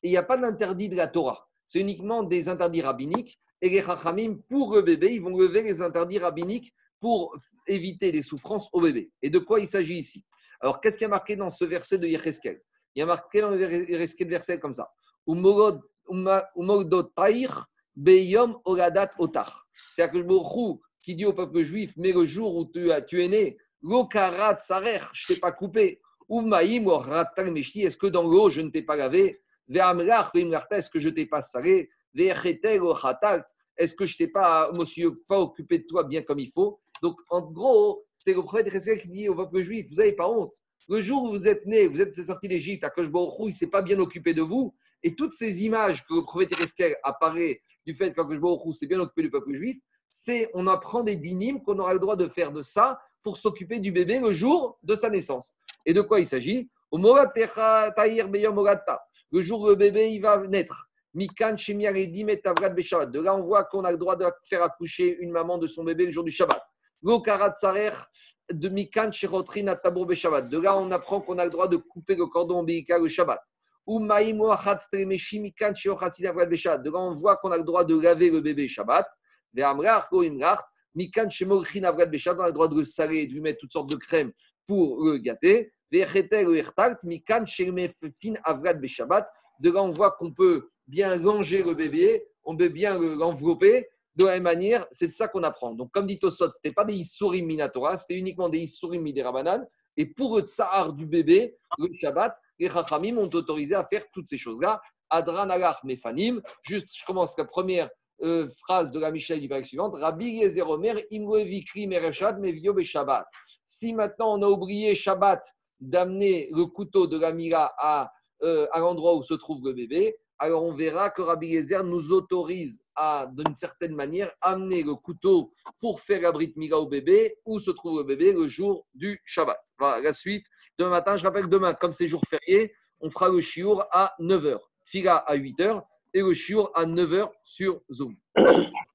[SPEAKER 1] Et il n'y a pas d'interdit de la Torah. C'est uniquement des interdits rabbiniques. Et les Chachamim, pour le bébé, ils vont lever les interdits rabbiniques pour éviter les souffrances au bébé. Et de quoi il s'agit ici? Alors, qu'est-ce qui a marqué dans ce verset de Yecheskel? Il y a marqué dans le verset comme ça. Beyom. C'est-à-dire que le qui dit au peuple juif, mais le jour où tu, tu es né, l'okarat sarer, je ne t'ai pas coupé. Est-ce que dans l'eau je ne t'ai pas lavé? Est-ce que je ne t'ai pas salé? Est-ce que je ne t'ai pas, monsieur, pas occupé de toi bien comme il faut? Donc, en gros, c'est le prophète Cheskel qui dit au peuple juif, vous n'avez pas honte. Le jour où vous êtes né, vous êtes sorti d'Égypte, Akash Baruch il ne s'est pas bien occupé de vous. Et toutes ces images que le prophète Cheskel apparaît du fait qu'Akash Baruch s'est bien occupé du peuple juif, c'est on apprend des dynimes qu'on aura le droit de faire de ça pour s'occuper du bébé le jour de sa naissance. Et de quoi il s'agit? Le jour où le bébé il va naître. De là, on voit qu'on a le droit de faire accoucher une maman de son bébé le jour du Shabbat. de. De là, on apprend qu'on a le droit de couper le cordon ombilical le Shabbat. De là, on voit qu'on a le droit de laver le bébé Shabbat. A le droit de le saler et de lui mettre toutes sortes de crèmes pour le gâter. De là, on voit qu'on peut bien langer le bébé, on peut bien le- l'envelopper. De la même manière, c'est de ça qu'on apprend. Donc, comme dit Tosot, ce n'était pas des Issourim Minatora, c'était uniquement des Issourim Miderabanan. Et pour le tsahar du bébé, le Shabbat, les Chachamim ont autorisé à faire toutes ces choses-là. Adran mefanim. Juste, je commence la première euh, phrase de la Mishnah du suivante. Rabbi Yezer Omer, imwe vikri mereshad mevio Shabbat. Si maintenant on a oublié Shabbat d'amener le couteau de la Mira à, euh, à l'endroit où se trouve le bébé, alors on verra que Rabbi Yezer nous autorise à, d'une certaine manière, amener le couteau pour faire la brite Mira au bébé, où se trouve le bébé le jour du Shabbat. Voilà, la suite, demain matin, je rappelle, demain, comme c'est jour férié, on fera le chiour à 9h, Fila à 8h et le chiour à 9h sur Zoom.